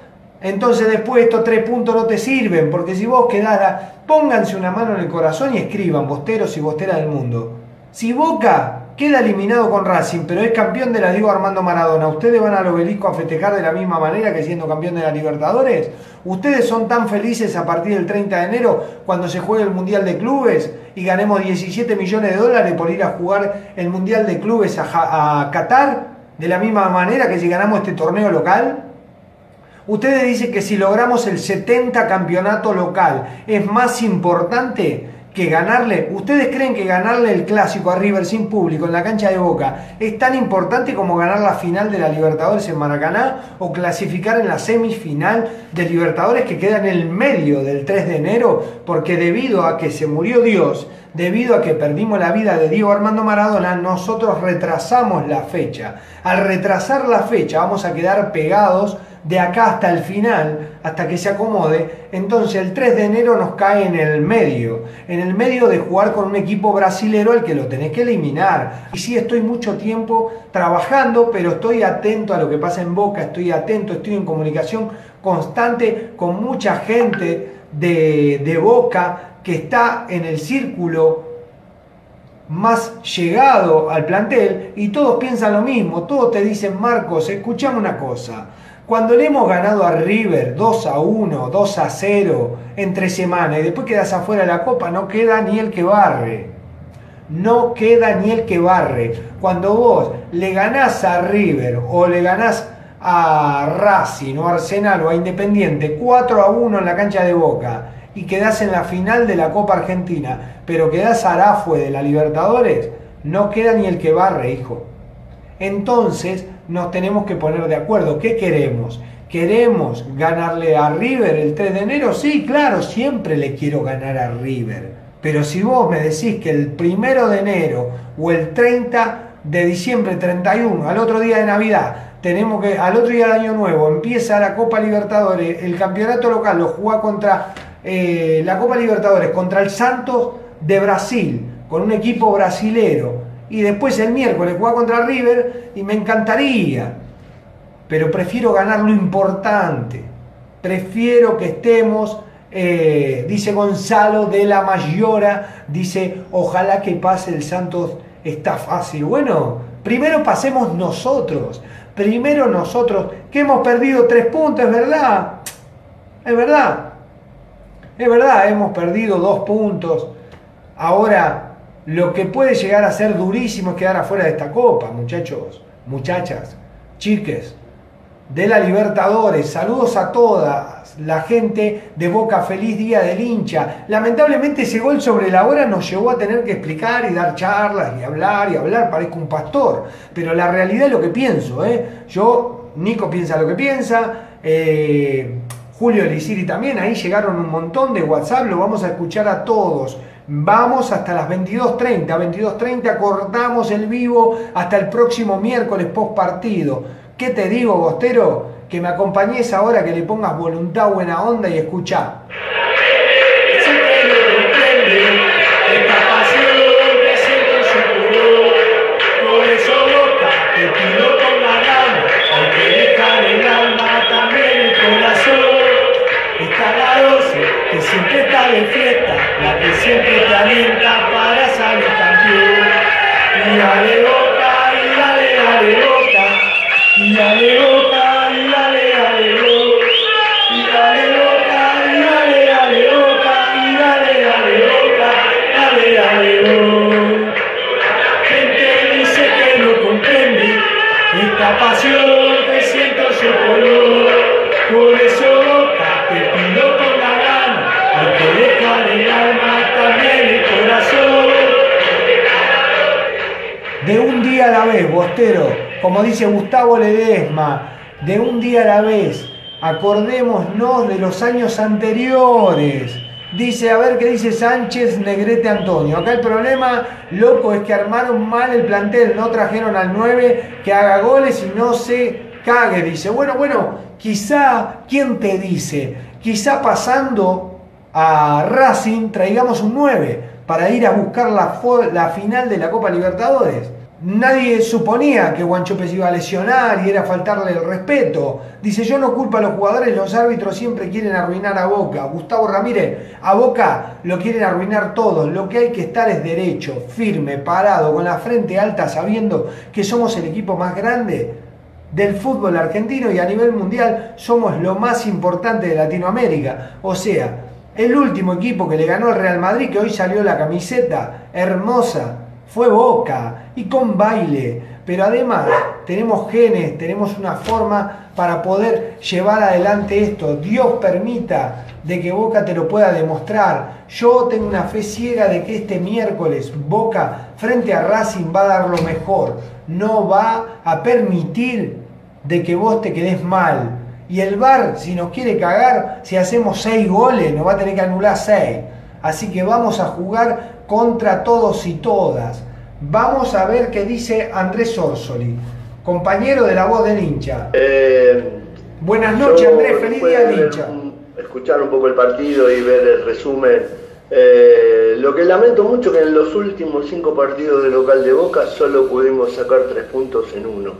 [SPEAKER 2] entonces después estos tres puntos no te sirven, porque si vos quedás, a- pónganse una mano en el corazón y escriban, bosteros y bosteras del mundo. Si Boca queda eliminado con Racing, pero es campeón de la Diego Armando Maradona, ¿ustedes van al obelisco a festejar de la misma manera que siendo campeón de la Libertadores? ¿Ustedes son tan felices a partir del 30 de enero cuando se juegue el Mundial de Clubes y ganemos 17 millones de dólares por ir a jugar el Mundial de Clubes a, Ja- Qatar de la misma manera que si ganamos este torneo local? Ustedes dicen que si logramos el 70 campeonato local es más importante que ganarle. ¿Ustedes creen que ganarle el clásico a River sin público en la cancha de Boca es tan importante como ganar la final de la Libertadores en Maracaná o clasificar en la semifinal de Libertadores que queda en el medio del 3 de enero? Porque debido a que se murió Dios, debido a que perdimos la vida de Diego Armando Maradona, nosotros retrasamos la fecha. Al retrasar la fecha vamos a quedar pegados de acá hasta el final, hasta que se acomode, entonces el 3 de enero nos cae en el medio, en el medio de jugar con un equipo brasilero al que lo tenés que eliminar. Y sí, estoy mucho tiempo trabajando, pero estoy atento a lo que pasa en Boca, estoy atento, estoy en comunicación constante con mucha gente de, de Boca que está en el círculo más llegado al plantel y todos piensan lo mismo, todos te dicen, Marcos, escuchame una cosa, cuando le hemos ganado a River 2 a 1, 2 a 0 entre semana y después quedas afuera de la copa, no queda ni el que barre. No queda ni el que barre. Cuando vos le ganás a River o le ganás a Racing o Arsenal o a Independiente 4 a 1 en la cancha de Boca y quedás en la final de la Copa Argentina, pero quedás Arafue de la Libertadores, no queda ni el que barre, hijo. Entonces nos tenemos que poner de acuerdo. ¿Qué queremos? ¿Queremos ganarle a River el 3 de enero? Sí, claro, siempre le quiero ganar a River. Pero si vos me decís que el primero de enero o el 30 de diciembre 31, al otro día de Navidad, tenemos que, al otro día del año nuevo, empieza la Copa Libertadores, el campeonato local lo juega contra eh, la Copa Libertadores, contra el Santos de Brasil, con un equipo brasilero, y después el miércoles juega contra River, y me encantaría, pero prefiero ganar lo importante, prefiero que estemos eh, dice Gonzalo de la Mayora, dice, ojalá que pase el Santos, está fácil. Bueno, primero pasemos nosotros, primero nosotros, que hemos perdido tres puntos, es verdad, es verdad, es verdad, hemos perdido dos puntos. Ahora, lo que puede llegar a ser durísimo es quedar afuera de esta copa, muchachos, muchachas, chiques, de la Libertadores. Saludos a todas la gente de Boca, feliz día del hincha. Lamentablemente ese gol sobre la hora nos llevó a tener que explicar y dar charlas y hablar y hablar, parezco un pastor, pero la realidad es lo que pienso. ¿eh? Yo, Nico piensa lo que piensa, eh, Julio Elisiri también, ahí llegaron un montón de WhatsApp, lo vamos a escuchar a todos. Vamos hasta las 22.30, 22.30 cortamos el vivo hasta el próximo miércoles post partido. ¿Qué te digo, Bostero? Que me acompañes ahora, que le pongas voluntad, buena onda y escucha. que siempre está de que siempre te alienta para salir campeón. Y como dice Gustavo Ledesma, de un día a la vez, acordémonos de los años anteriores. Dice, a ver qué dice Sánchez Negrete Antonio. Acá el problema, loco, es que armaron mal el plantel, no trajeron al 9 que haga goles y no se cague. Dice, bueno, bueno, quizá, ¿quién te dice? Quizá pasando a Racing traigamos un 9 para ir a buscar la, final de la Copa Libertadores. Nadie suponía que Guanchope iba a lesionar y era faltarle el respeto. Dice, yo no culpo a los jugadores, los árbitros siempre quieren arruinar a Boca. Gustavo Ramírez, a Boca lo quieren arruinar todos. Lo que hay que estar es derecho, firme, parado, con la frente alta, sabiendo que somos el equipo más grande del fútbol argentino y a nivel mundial somos lo más importante de Latinoamérica. O sea, el último equipo que le ganó al Real Madrid, que hoy salió la camiseta hermosa, fue Boca y con baile. Pero además tenemos genes, tenemos una forma para poder llevar adelante esto. Dios permita de que Boca te lo pueda demostrar. Yo tengo una fe ciega de que este miércoles Boca frente a Racing va a dar lo mejor. No va a permitir de que vos te quedes mal. Y el VAR, si nos quiere cagar, si hacemos seis goles, nos va a tener que anular seis. Así que vamos a jugar contra todos y todas. Vamos a ver qué dice Andrés Orsoli, compañero de la voz del hincha.
[SPEAKER 6] Eh,
[SPEAKER 2] Buenas noches, Andrés, feliz día
[SPEAKER 6] de
[SPEAKER 2] del hincha.
[SPEAKER 6] escuchar un poco el partido y ver el resumen, eh, lo que lamento mucho que en los últimos cinco partidos de local de Boca solo pudimos sacar tres puntos en uno.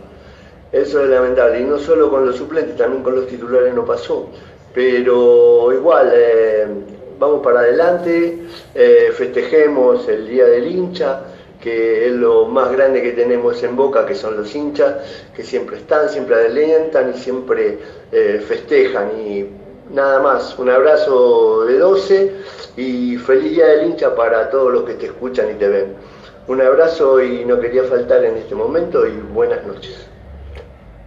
[SPEAKER 6] Eso es lamentable, y no solo con los suplentes, también con los titulares no pasó. Pero igual, eh, vamos para adelante, eh, festejemos el Día del Hincha, que es lo más grande que tenemos en Boca, que son los hinchas, que siempre están, siempre alientan y siempre eh, festejan. Y nada más, un abrazo de 12 y feliz Día del Hincha para todos los que te escuchan y te ven. Un abrazo y no quería faltar en este momento y buenas noches.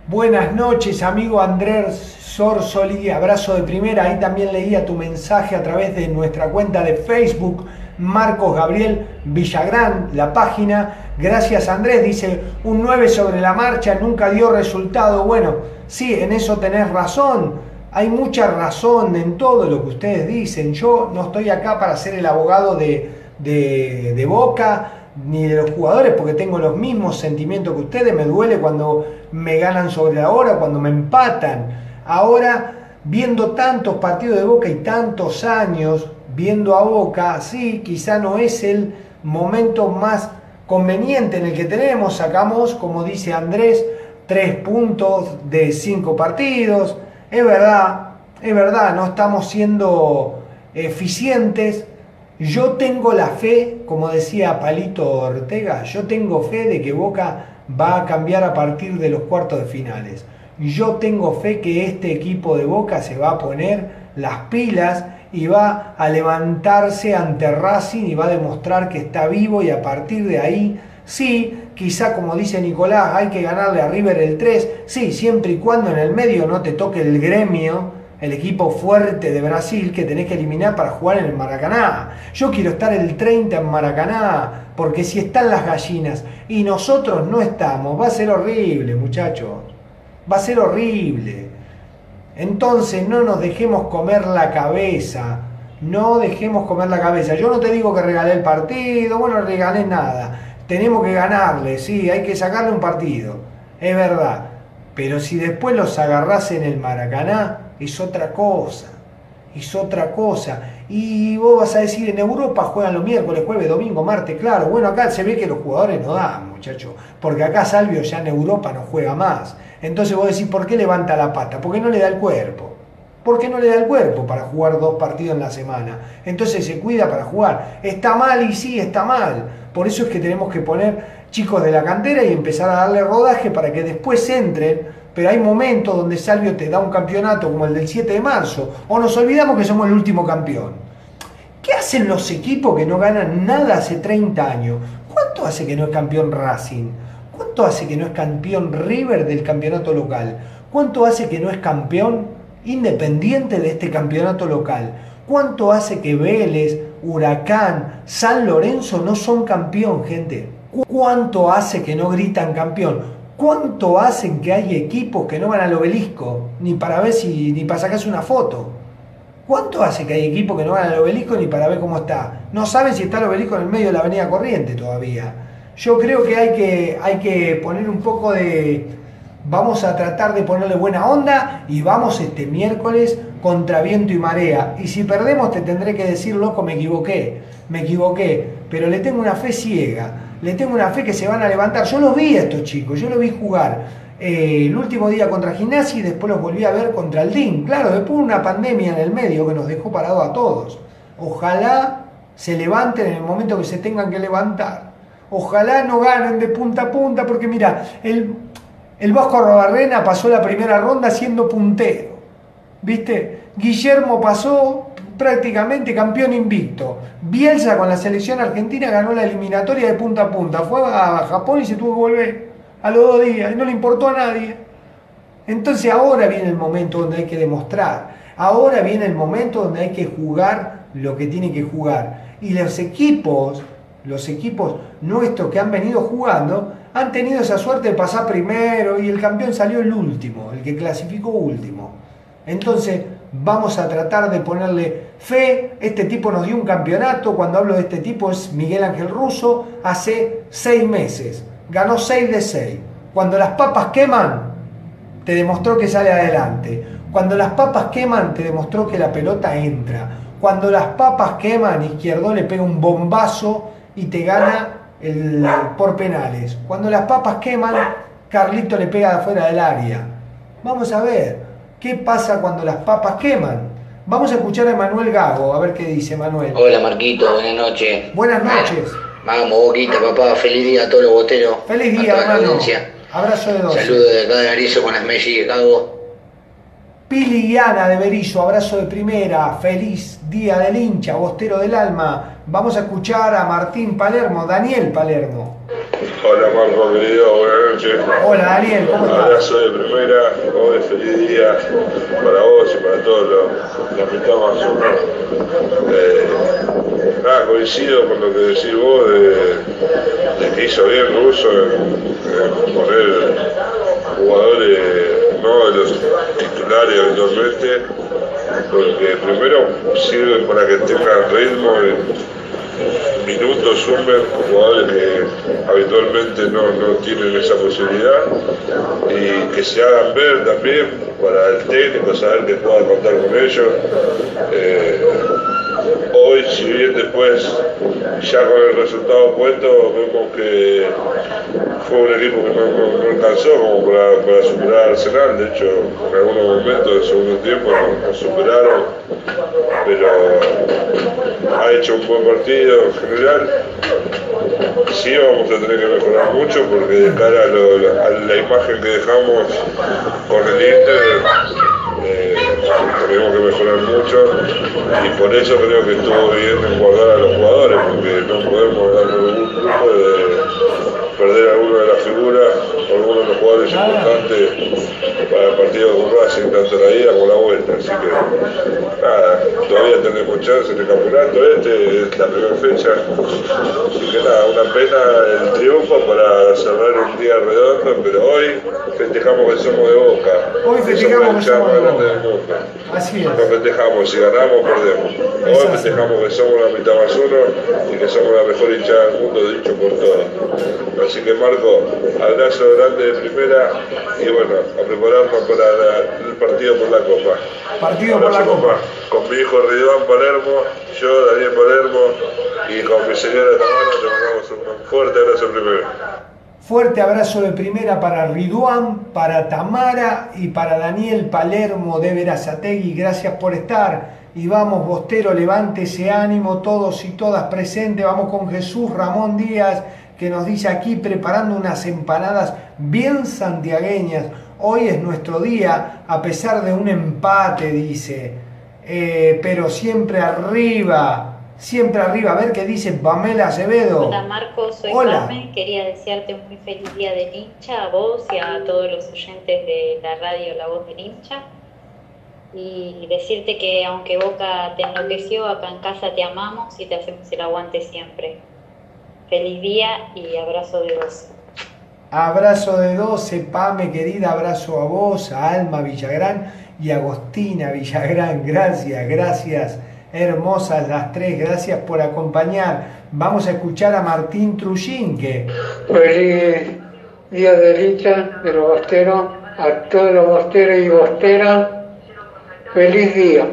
[SPEAKER 2] Buenas noches, amigo Andrés Sorsoli, abrazo de primera. Ahí también leía tu mensaje a través de nuestra cuenta de Facebook, Marcos Gabriel Villagrán, la página. Gracias Andrés, dice un 9 sobre la marcha, nunca dio resultado. Bueno, sí, en eso tenés razón. Hay mucha razón en todo lo que ustedes dicen. Yo no estoy acá para ser el abogado de, de, de Boca ni de los jugadores, porque tengo los mismos sentimientos que ustedes. Me duele cuando me ganan sobre la hora, cuando me empatan. Ahora, viendo tantos partidos de Boca y tantos años viendo a Boca, sí, quizá no es el momento más conveniente en el que tenemos. Sacamos, como dice Andrés, tres puntos de cinco partidos. Es verdad, es verdad, no estamos siendo eficientes. Yo tengo la fe, como decía Palito Ortega, yo tengo fe de que Boca va a cambiar a partir de los cuartos de finales. Yo tengo fe que este equipo de Boca se va a poner las pilas y va a levantarse ante Racing y va a demostrar que está vivo y a partir de ahí, sí, quizá como dice Nicolás, hay que ganarle a River el 3, sí, siempre y cuando en el medio no te toque el gremio, el equipo fuerte de Brasil que tenés que eliminar para jugar en el Maracaná. Yo quiero estar el 30 en Maracaná, porque si están las gallinas y nosotros no estamos, va a ser horrible, muchachos. Va a ser horrible. Entonces no nos dejemos comer la cabeza. No dejemos comer la cabeza. Yo no te digo que regalé el partido, bueno, no regalé nada. Tenemos que ganarle, sí, hay que sacarle un partido. Es verdad. Pero si después los agarrás en el Maracaná, es otra cosa. Es otra cosa. Y vos vas a decir, en Europa juegan los miércoles, jueves, domingo, martes, claro. Bueno, acá se ve que los jugadores no dan, muchachos. Porque acá Salvio ya en Europa no juega más. Entonces vos decís, ¿por qué levanta la pata? Porque no le da el cuerpo. ¿Por qué no le da el cuerpo para jugar dos partidos en la semana? Entonces se cuida para jugar. Está mal y sí, está mal. Por eso es que tenemos que poner chicos de la cantera y empezar a darle rodaje para que después entren. Pero hay momentos donde Salvio te da un campeonato como el del 7 de marzo. O nos olvidamos que somos el último campeón. ¿Qué hacen los equipos que no ganan nada hace 30 años? ¿Cuánto hace que no es campeón Racing? ¿Cuánto hace que no es campeón River del campeonato local? ¿Cuánto hace que no es campeón independiente de este campeonato local? ¿Cuánto hace que Vélez, Huracán, San Lorenzo no son campeón, gente? ¿Cuánto hace que no gritan campeón? ¿Cuánto hacen que hay equipos que no van al obelisco ni para ver si ni para sacarse una foto? ¿Cuánto hace que hay equipos que no van al obelisco ni para ver cómo está? No saben si está el obelisco en el medio de la avenida Corriente todavía. Yo creo que hay que, hay que poner un poco de... Vamos a tratar de ponerle buena onda y vamos este miércoles contra viento y marea. Y si perdemos te tendré que decir, loco, me equivoqué, me equivoqué. Pero le tengo una fe ciega, le tengo una fe que se van a levantar. Yo los vi a estos chicos, yo los vi jugar. Eh, el último día contra Gimnasia y después los volví a ver contra el DIN. Claro, después una pandemia en el medio que nos dejó parado a todos. Ojalá se levanten en el momento que se tengan que levantar. Ojalá no ganen de punta a punta, porque mira, el, el Vasco Robarrena pasó la primera ronda siendo puntero. ¿Viste? Guillermo pasó prácticamente campeón invicto. Bielsa con la selección argentina ganó la eliminatoria de punta a punta. Fue a Japón y se tuvo que volver a los dos días y no le importó a nadie. Entonces ahora viene el momento donde hay que demostrar. Ahora viene el momento donde hay que jugar lo que tiene que jugar. Y los equipos los equipos nuestros que han venido jugando han tenido esa suerte de pasar primero y el campeón salió el último, el que clasificó último. Entonces vamos a tratar de ponerle fe. Este tipo nos dio un campeonato, cuando hablo de este tipo es Miguel Ángel Russo, hace seis meses. Ganó seis de seis. Cuando las papas queman, te demostró que sale adelante. Cuando las papas queman, te demostró que la pelota entra. Cuando las papas queman, Izquierdo le pega un bombazo y te gana el, por penales. Cuando las papas queman, Carlito le pega de afuera del área. Vamos a ver qué pasa cuando las papas queman. Vamos a escuchar a Manuel Gago, a ver qué dice Manuel.
[SPEAKER 7] Hola Marquito, buenas noches.
[SPEAKER 2] Buenas noches.
[SPEAKER 7] Vamos, Boquita, papá, feliz día a todos los boteros.
[SPEAKER 2] Feliz
[SPEAKER 7] a
[SPEAKER 2] día,
[SPEAKER 7] toda la
[SPEAKER 2] hermano.
[SPEAKER 7] audiencia.
[SPEAKER 2] Abrazo de dos.
[SPEAKER 7] Saludos de acá de Arizo con las Messi de Cago.
[SPEAKER 2] Pili y Ana de Berillo, abrazo de primera, feliz día del hincha, bostero del alma. Vamos a escuchar a Martín Palermo, Daniel Palermo.
[SPEAKER 8] Hola Marco, querido, buenas noches.
[SPEAKER 2] Hola Daniel, ¿cómo estás?
[SPEAKER 8] Abrazo de primera, hoy feliz día para vos y para todos los, los que estamos. Eh, nada, coincido con lo que decís vos de, de que hizo bien Russo en, en poner jugadores no de los titulares habitualmente, porque primero sirve para que tengan ritmo y, minutos sumen jugadores que habitualmente no, no tienen esa posibilidad y que se hagan ver también para el técnico, saber que pueda contar con ellos. Eh, hoy, si bien después, ya con el resultado puesto, vemos que fue un equipo que no, alcanzó como para, superar a Arsenal. De hecho, en algunos momentos del segundo tiempo nos, superaron, pero ha hecho un buen partido en general. Sí vamos a tener que mejorar mucho porque de cara a la imagen que dejamos con el Inter eh, tenemos que mejorar mucho y por eso creo que estuvo bien en guardar a los jugadores porque no podemos darle ningún lujo de perder alguna de las figuras algunos de los jugadores importantes para el partido con Racing, tanto la ida como la vuelta. Así que nada, todavía tenemos chance en el campeonato este, es la primera fecha. Así que nada, una pena el triunfo para cerrar un día redondo, pero hoy festejamos que somos de boca.
[SPEAKER 2] Hoy festejamos que somos de Boca.
[SPEAKER 8] Mundo.
[SPEAKER 2] Así es.
[SPEAKER 8] No festejamos, si ganamos perdemos. Hoy festejamos que somos la mitad más uno y que somos la mejor hinchada del mundo, dicho por todos. Así que Marco, abrazo grande de primera y bueno, a prepararnos para la- el partido por la Copa.
[SPEAKER 2] Partido por la Copa.
[SPEAKER 8] Con mi hijo Ridván Palermo, yo, Daniel Palermo y con mi señora Tamara te mandamos un fuerte abrazo primero.
[SPEAKER 2] Fuerte abrazo de primera para Riduán, para Tamara y para Daniel Palermo de Verazategui. Gracias por estar. Y vamos, Bostero, levante ese ánimo, todos y todas presentes. Vamos con Jesús Ramón Díaz, que nos dice aquí preparando unas empanadas bien santiagueñas. Hoy es nuestro día, a pesar de un empate, dice. Eh, pero siempre arriba, siempre arriba. A ver qué dice Pamela Acevedo.
[SPEAKER 9] Hola Marco, soy
[SPEAKER 2] Hola.
[SPEAKER 9] Carmen. Quería desearte un muy feliz día del hincha a vos y a todos los oyentes de la radio La Voz del Hincha. Y decirte que aunque Boca te enloqueció, acá en casa te amamos y te hacemos el aguante siempre. Feliz día y abrazo de vos.
[SPEAKER 2] Abrazo de 12, Pame querida, abrazo a vos, a Alma Villagrán y a Agostina Villagrán. Gracias, gracias, hermosas las tres, gracias por acompañar. Vamos a escuchar a Martín Trujinque.
[SPEAKER 10] Feliz día del hincha de los bosteros, a todos los bosteros y bosteras, feliz día.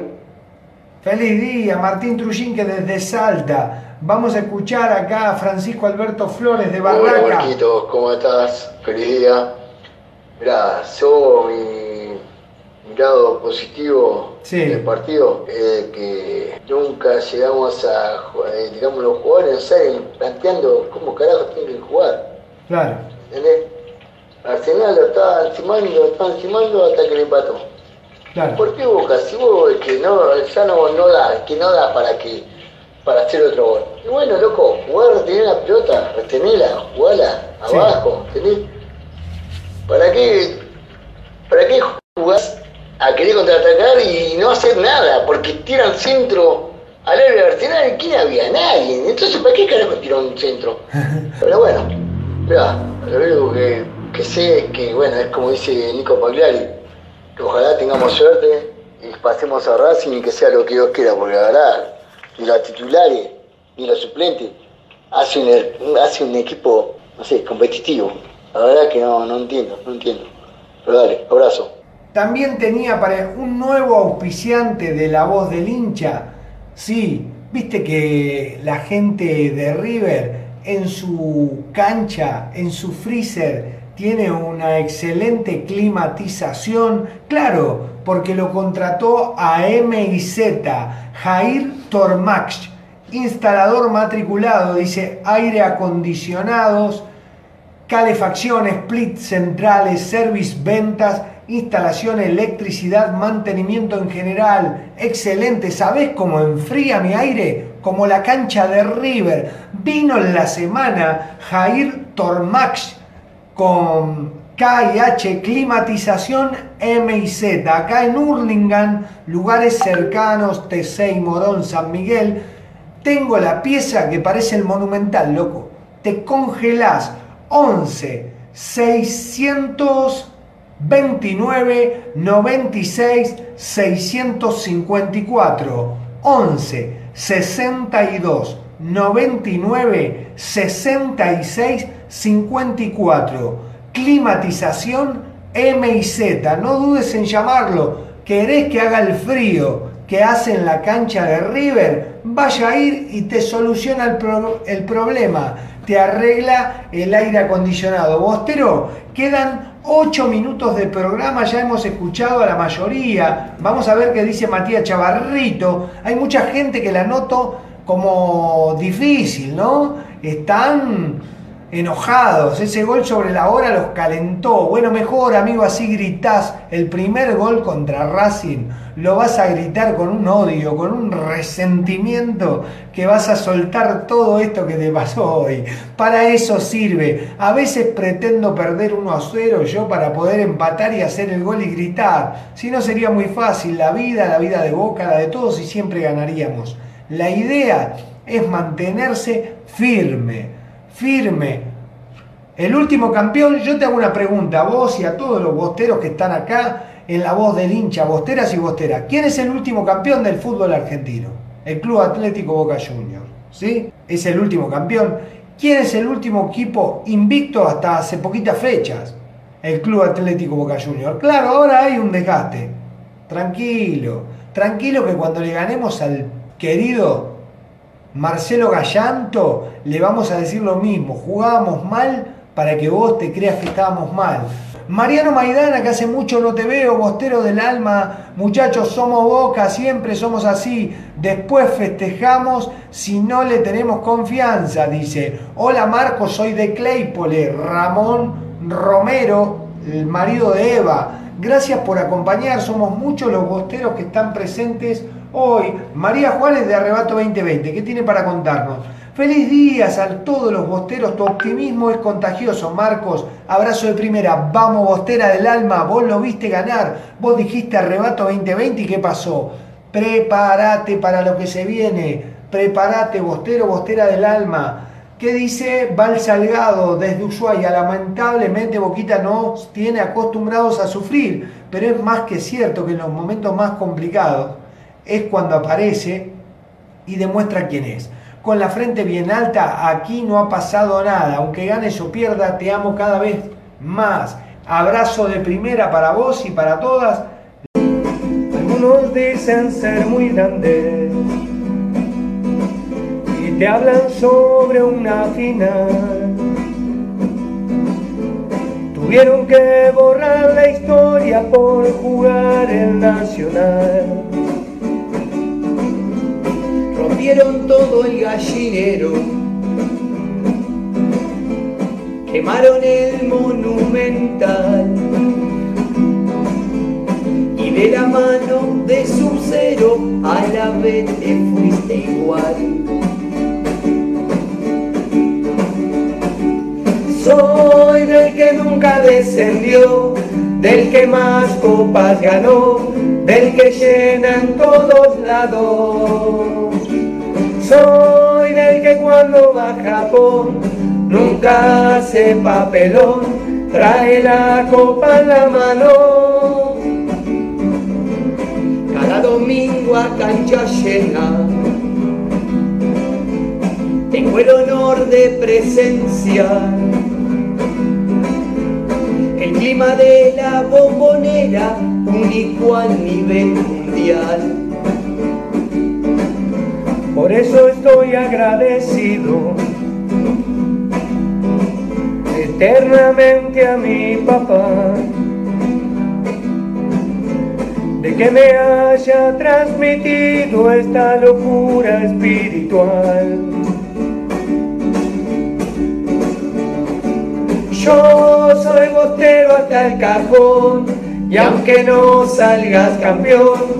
[SPEAKER 2] Feliz día, Martín Trujinque desde Salta. Vamos a escuchar acá a Francisco Alberto Flores de
[SPEAKER 11] Hola
[SPEAKER 2] Barraca.
[SPEAKER 11] Marquitos, ¿cómo estás? Feliz día. Mirá, yo mi, mi lado positivo
[SPEAKER 2] Sí.
[SPEAKER 11] del partido es que nunca llegamos a, eh, digamos, los jugadores salen planteando cómo carajo tienen que jugar.
[SPEAKER 2] Claro,
[SPEAKER 11] ¿Entendés? Arsenal lo estaba encimando, lo estaba encimando hasta que le empató.
[SPEAKER 2] claro.
[SPEAKER 11] ¿Por qué Boca? Si vos ves que no, ya no, no da, que no da para que para hacer otro gol. Y bueno, loco, jugar, retener la pelota, retenerla, jugarla
[SPEAKER 2] Sí.
[SPEAKER 11] abajo, ¿entendés? ¿Para qué, ¿Para qué jugás a querer contraatacar y no hacer nada? Porque tiran centro al área de Arsenal, ¿quién había? Nadie. Entonces, ¿para qué carajo tiró un centro? <laughs> Pero bueno, mirá, lo único que, que sé es que, bueno, es como dice Nico Pagliari, que ojalá tengamos suerte y pasemos a Racing y que sea lo que Dios quiera, porque la verdad, ni los titulares ni los suplentes hace un, hace un equipo, no sé, competitivo. La verdad que no, no entiendo, no entiendo. Pero dale, abrazo.
[SPEAKER 2] También tenía para un nuevo auspiciante de la voz del hincha. Sí, viste que la gente de River en su cancha, en su freezer, tiene una excelente climatización. Claro, porque lo contrató a MIZ, Jair Tormax, instalador matriculado, dice aire acondicionados calefacción, split centrales, service, ventas, instalación, electricidad, mantenimiento en general. Excelente. ¿Sabés cómo enfría mi aire? Como la cancha de River. Vino en la semana Jair Tormax con KIH Climatización MIZ. Acá en Hurlingham, lugares cercanos, T6, Morón, San Miguel. Tengo la pieza que parece el monumental, loco. Te congelás 11 629 96 654 11 62 99 66 54. Climatización M y Z. No dudes en llamarlo. ¿Querés que haga el frío que hace en la cancha de River? Vaya a ir y te soluciona el, pro- el problema. Te arregla el aire acondicionado. Bostero, quedan 8 minutos de programa. Ya hemos escuchado a la mayoría. Vamos a ver qué dice Matías Chavarrito. Hay mucha gente que la noto como difícil, ¿no? Están enojados. Ese gol sobre la hora los calentó. Bueno, mejor, amigo, así gritás. El primer gol contra Racing lo vas a gritar con un odio, con un resentimiento que vas a soltar todo esto que te pasó hoy. Para eso sirve. A veces pretendo perder 1 a 0 yo para poder empatar y hacer el gol y gritar. Si no sería muy fácil. La vida, la vida de Boca, la de todos y siempre ganaríamos. La idea es mantenerse firme firme. El último campeón, yo te hago una pregunta a vos y a todos los bosteros que están acá en la voz del hincha, bosteras y bosteras. ¿Quién es el último campeón del fútbol argentino? El Club Atlético Boca Juniors. ¿Sí? Es el último campeón. ¿Quién es el último equipo invicto hasta hace poquitas fechas? El Club Atlético Boca Juniors. Claro, ahora hay un desgaste. Tranquilo, tranquilo que cuando le ganemos al querido Marcelo Gallanto, le vamos a decir lo mismo. Jugábamos mal para que vos te creas que estábamos mal. Mariano Maidana, que hace mucho no te veo, bostero del alma, muchachos, somos boca, siempre somos así. Después festejamos si no le tenemos confianza, dice. Hola Marcos, soy de Claypole, Ramón Romero, el marido de Eva. Gracias por acompañar, somos muchos los bosteros que están presentes hoy. María Juárez de Arrebato 2020, ¿qué tiene para contarnos? Feliz días a todos los bosteros, tu optimismo es contagioso, Marcos. Abrazo de primera, vamos bostera del alma, vos lo viste ganar, vos dijiste Arrebato 2020 y ¿qué pasó? Prepárate para lo que se viene, prepárate bostero, bostera del alma. ¿Qué dice Val Salgado desde Ushuaia? Lamentablemente Boquita nos tiene acostumbrados a sufrir, pero es más que cierto que en los momentos más complicados es cuando aparece y demuestra quién es. Con la frente bien alta, aquí no ha pasado nada. Aunque ganes o pierda, te amo cada vez más. Abrazo de primera para vos y para todas.
[SPEAKER 12] Algunos dicen ser muy grandes y te hablan sobre una final. Tuvieron que borrar la historia por jugar el Nacional.
[SPEAKER 13] Rompieron todo el gallinero, quemaron el monumental y de la mano de su cero a la vez te fuiste igual.
[SPEAKER 12] Soy del que nunca descendió, del que más copas ganó, del que llena en todos lados. Soy del que cuando va a Japón nunca hace papelón, trae la copa en la mano.
[SPEAKER 13] Cada domingo a cancha llena, tengo el honor de presenciar el clima de la bombonera, único a nivel mundial.
[SPEAKER 12] Por eso estoy agradecido eternamente a mi papá de que me haya transmitido esta locura espiritual. Yo soy bostero hasta el cajón y aunque no salgas campeón,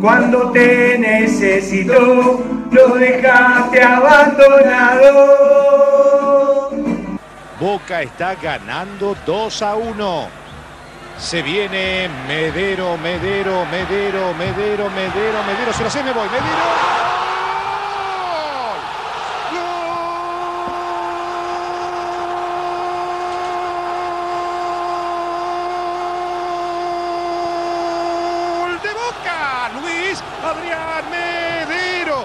[SPEAKER 2] Cuando te necesito, lo dejaste abandonado.
[SPEAKER 14] Boca está ganando 2 a 1. Se viene Medero, Medero, Medero, Medero, Medero, Medero. Se lo sé, me voy. Medero. ¡Gol de Boca! Luis Adrián Medero.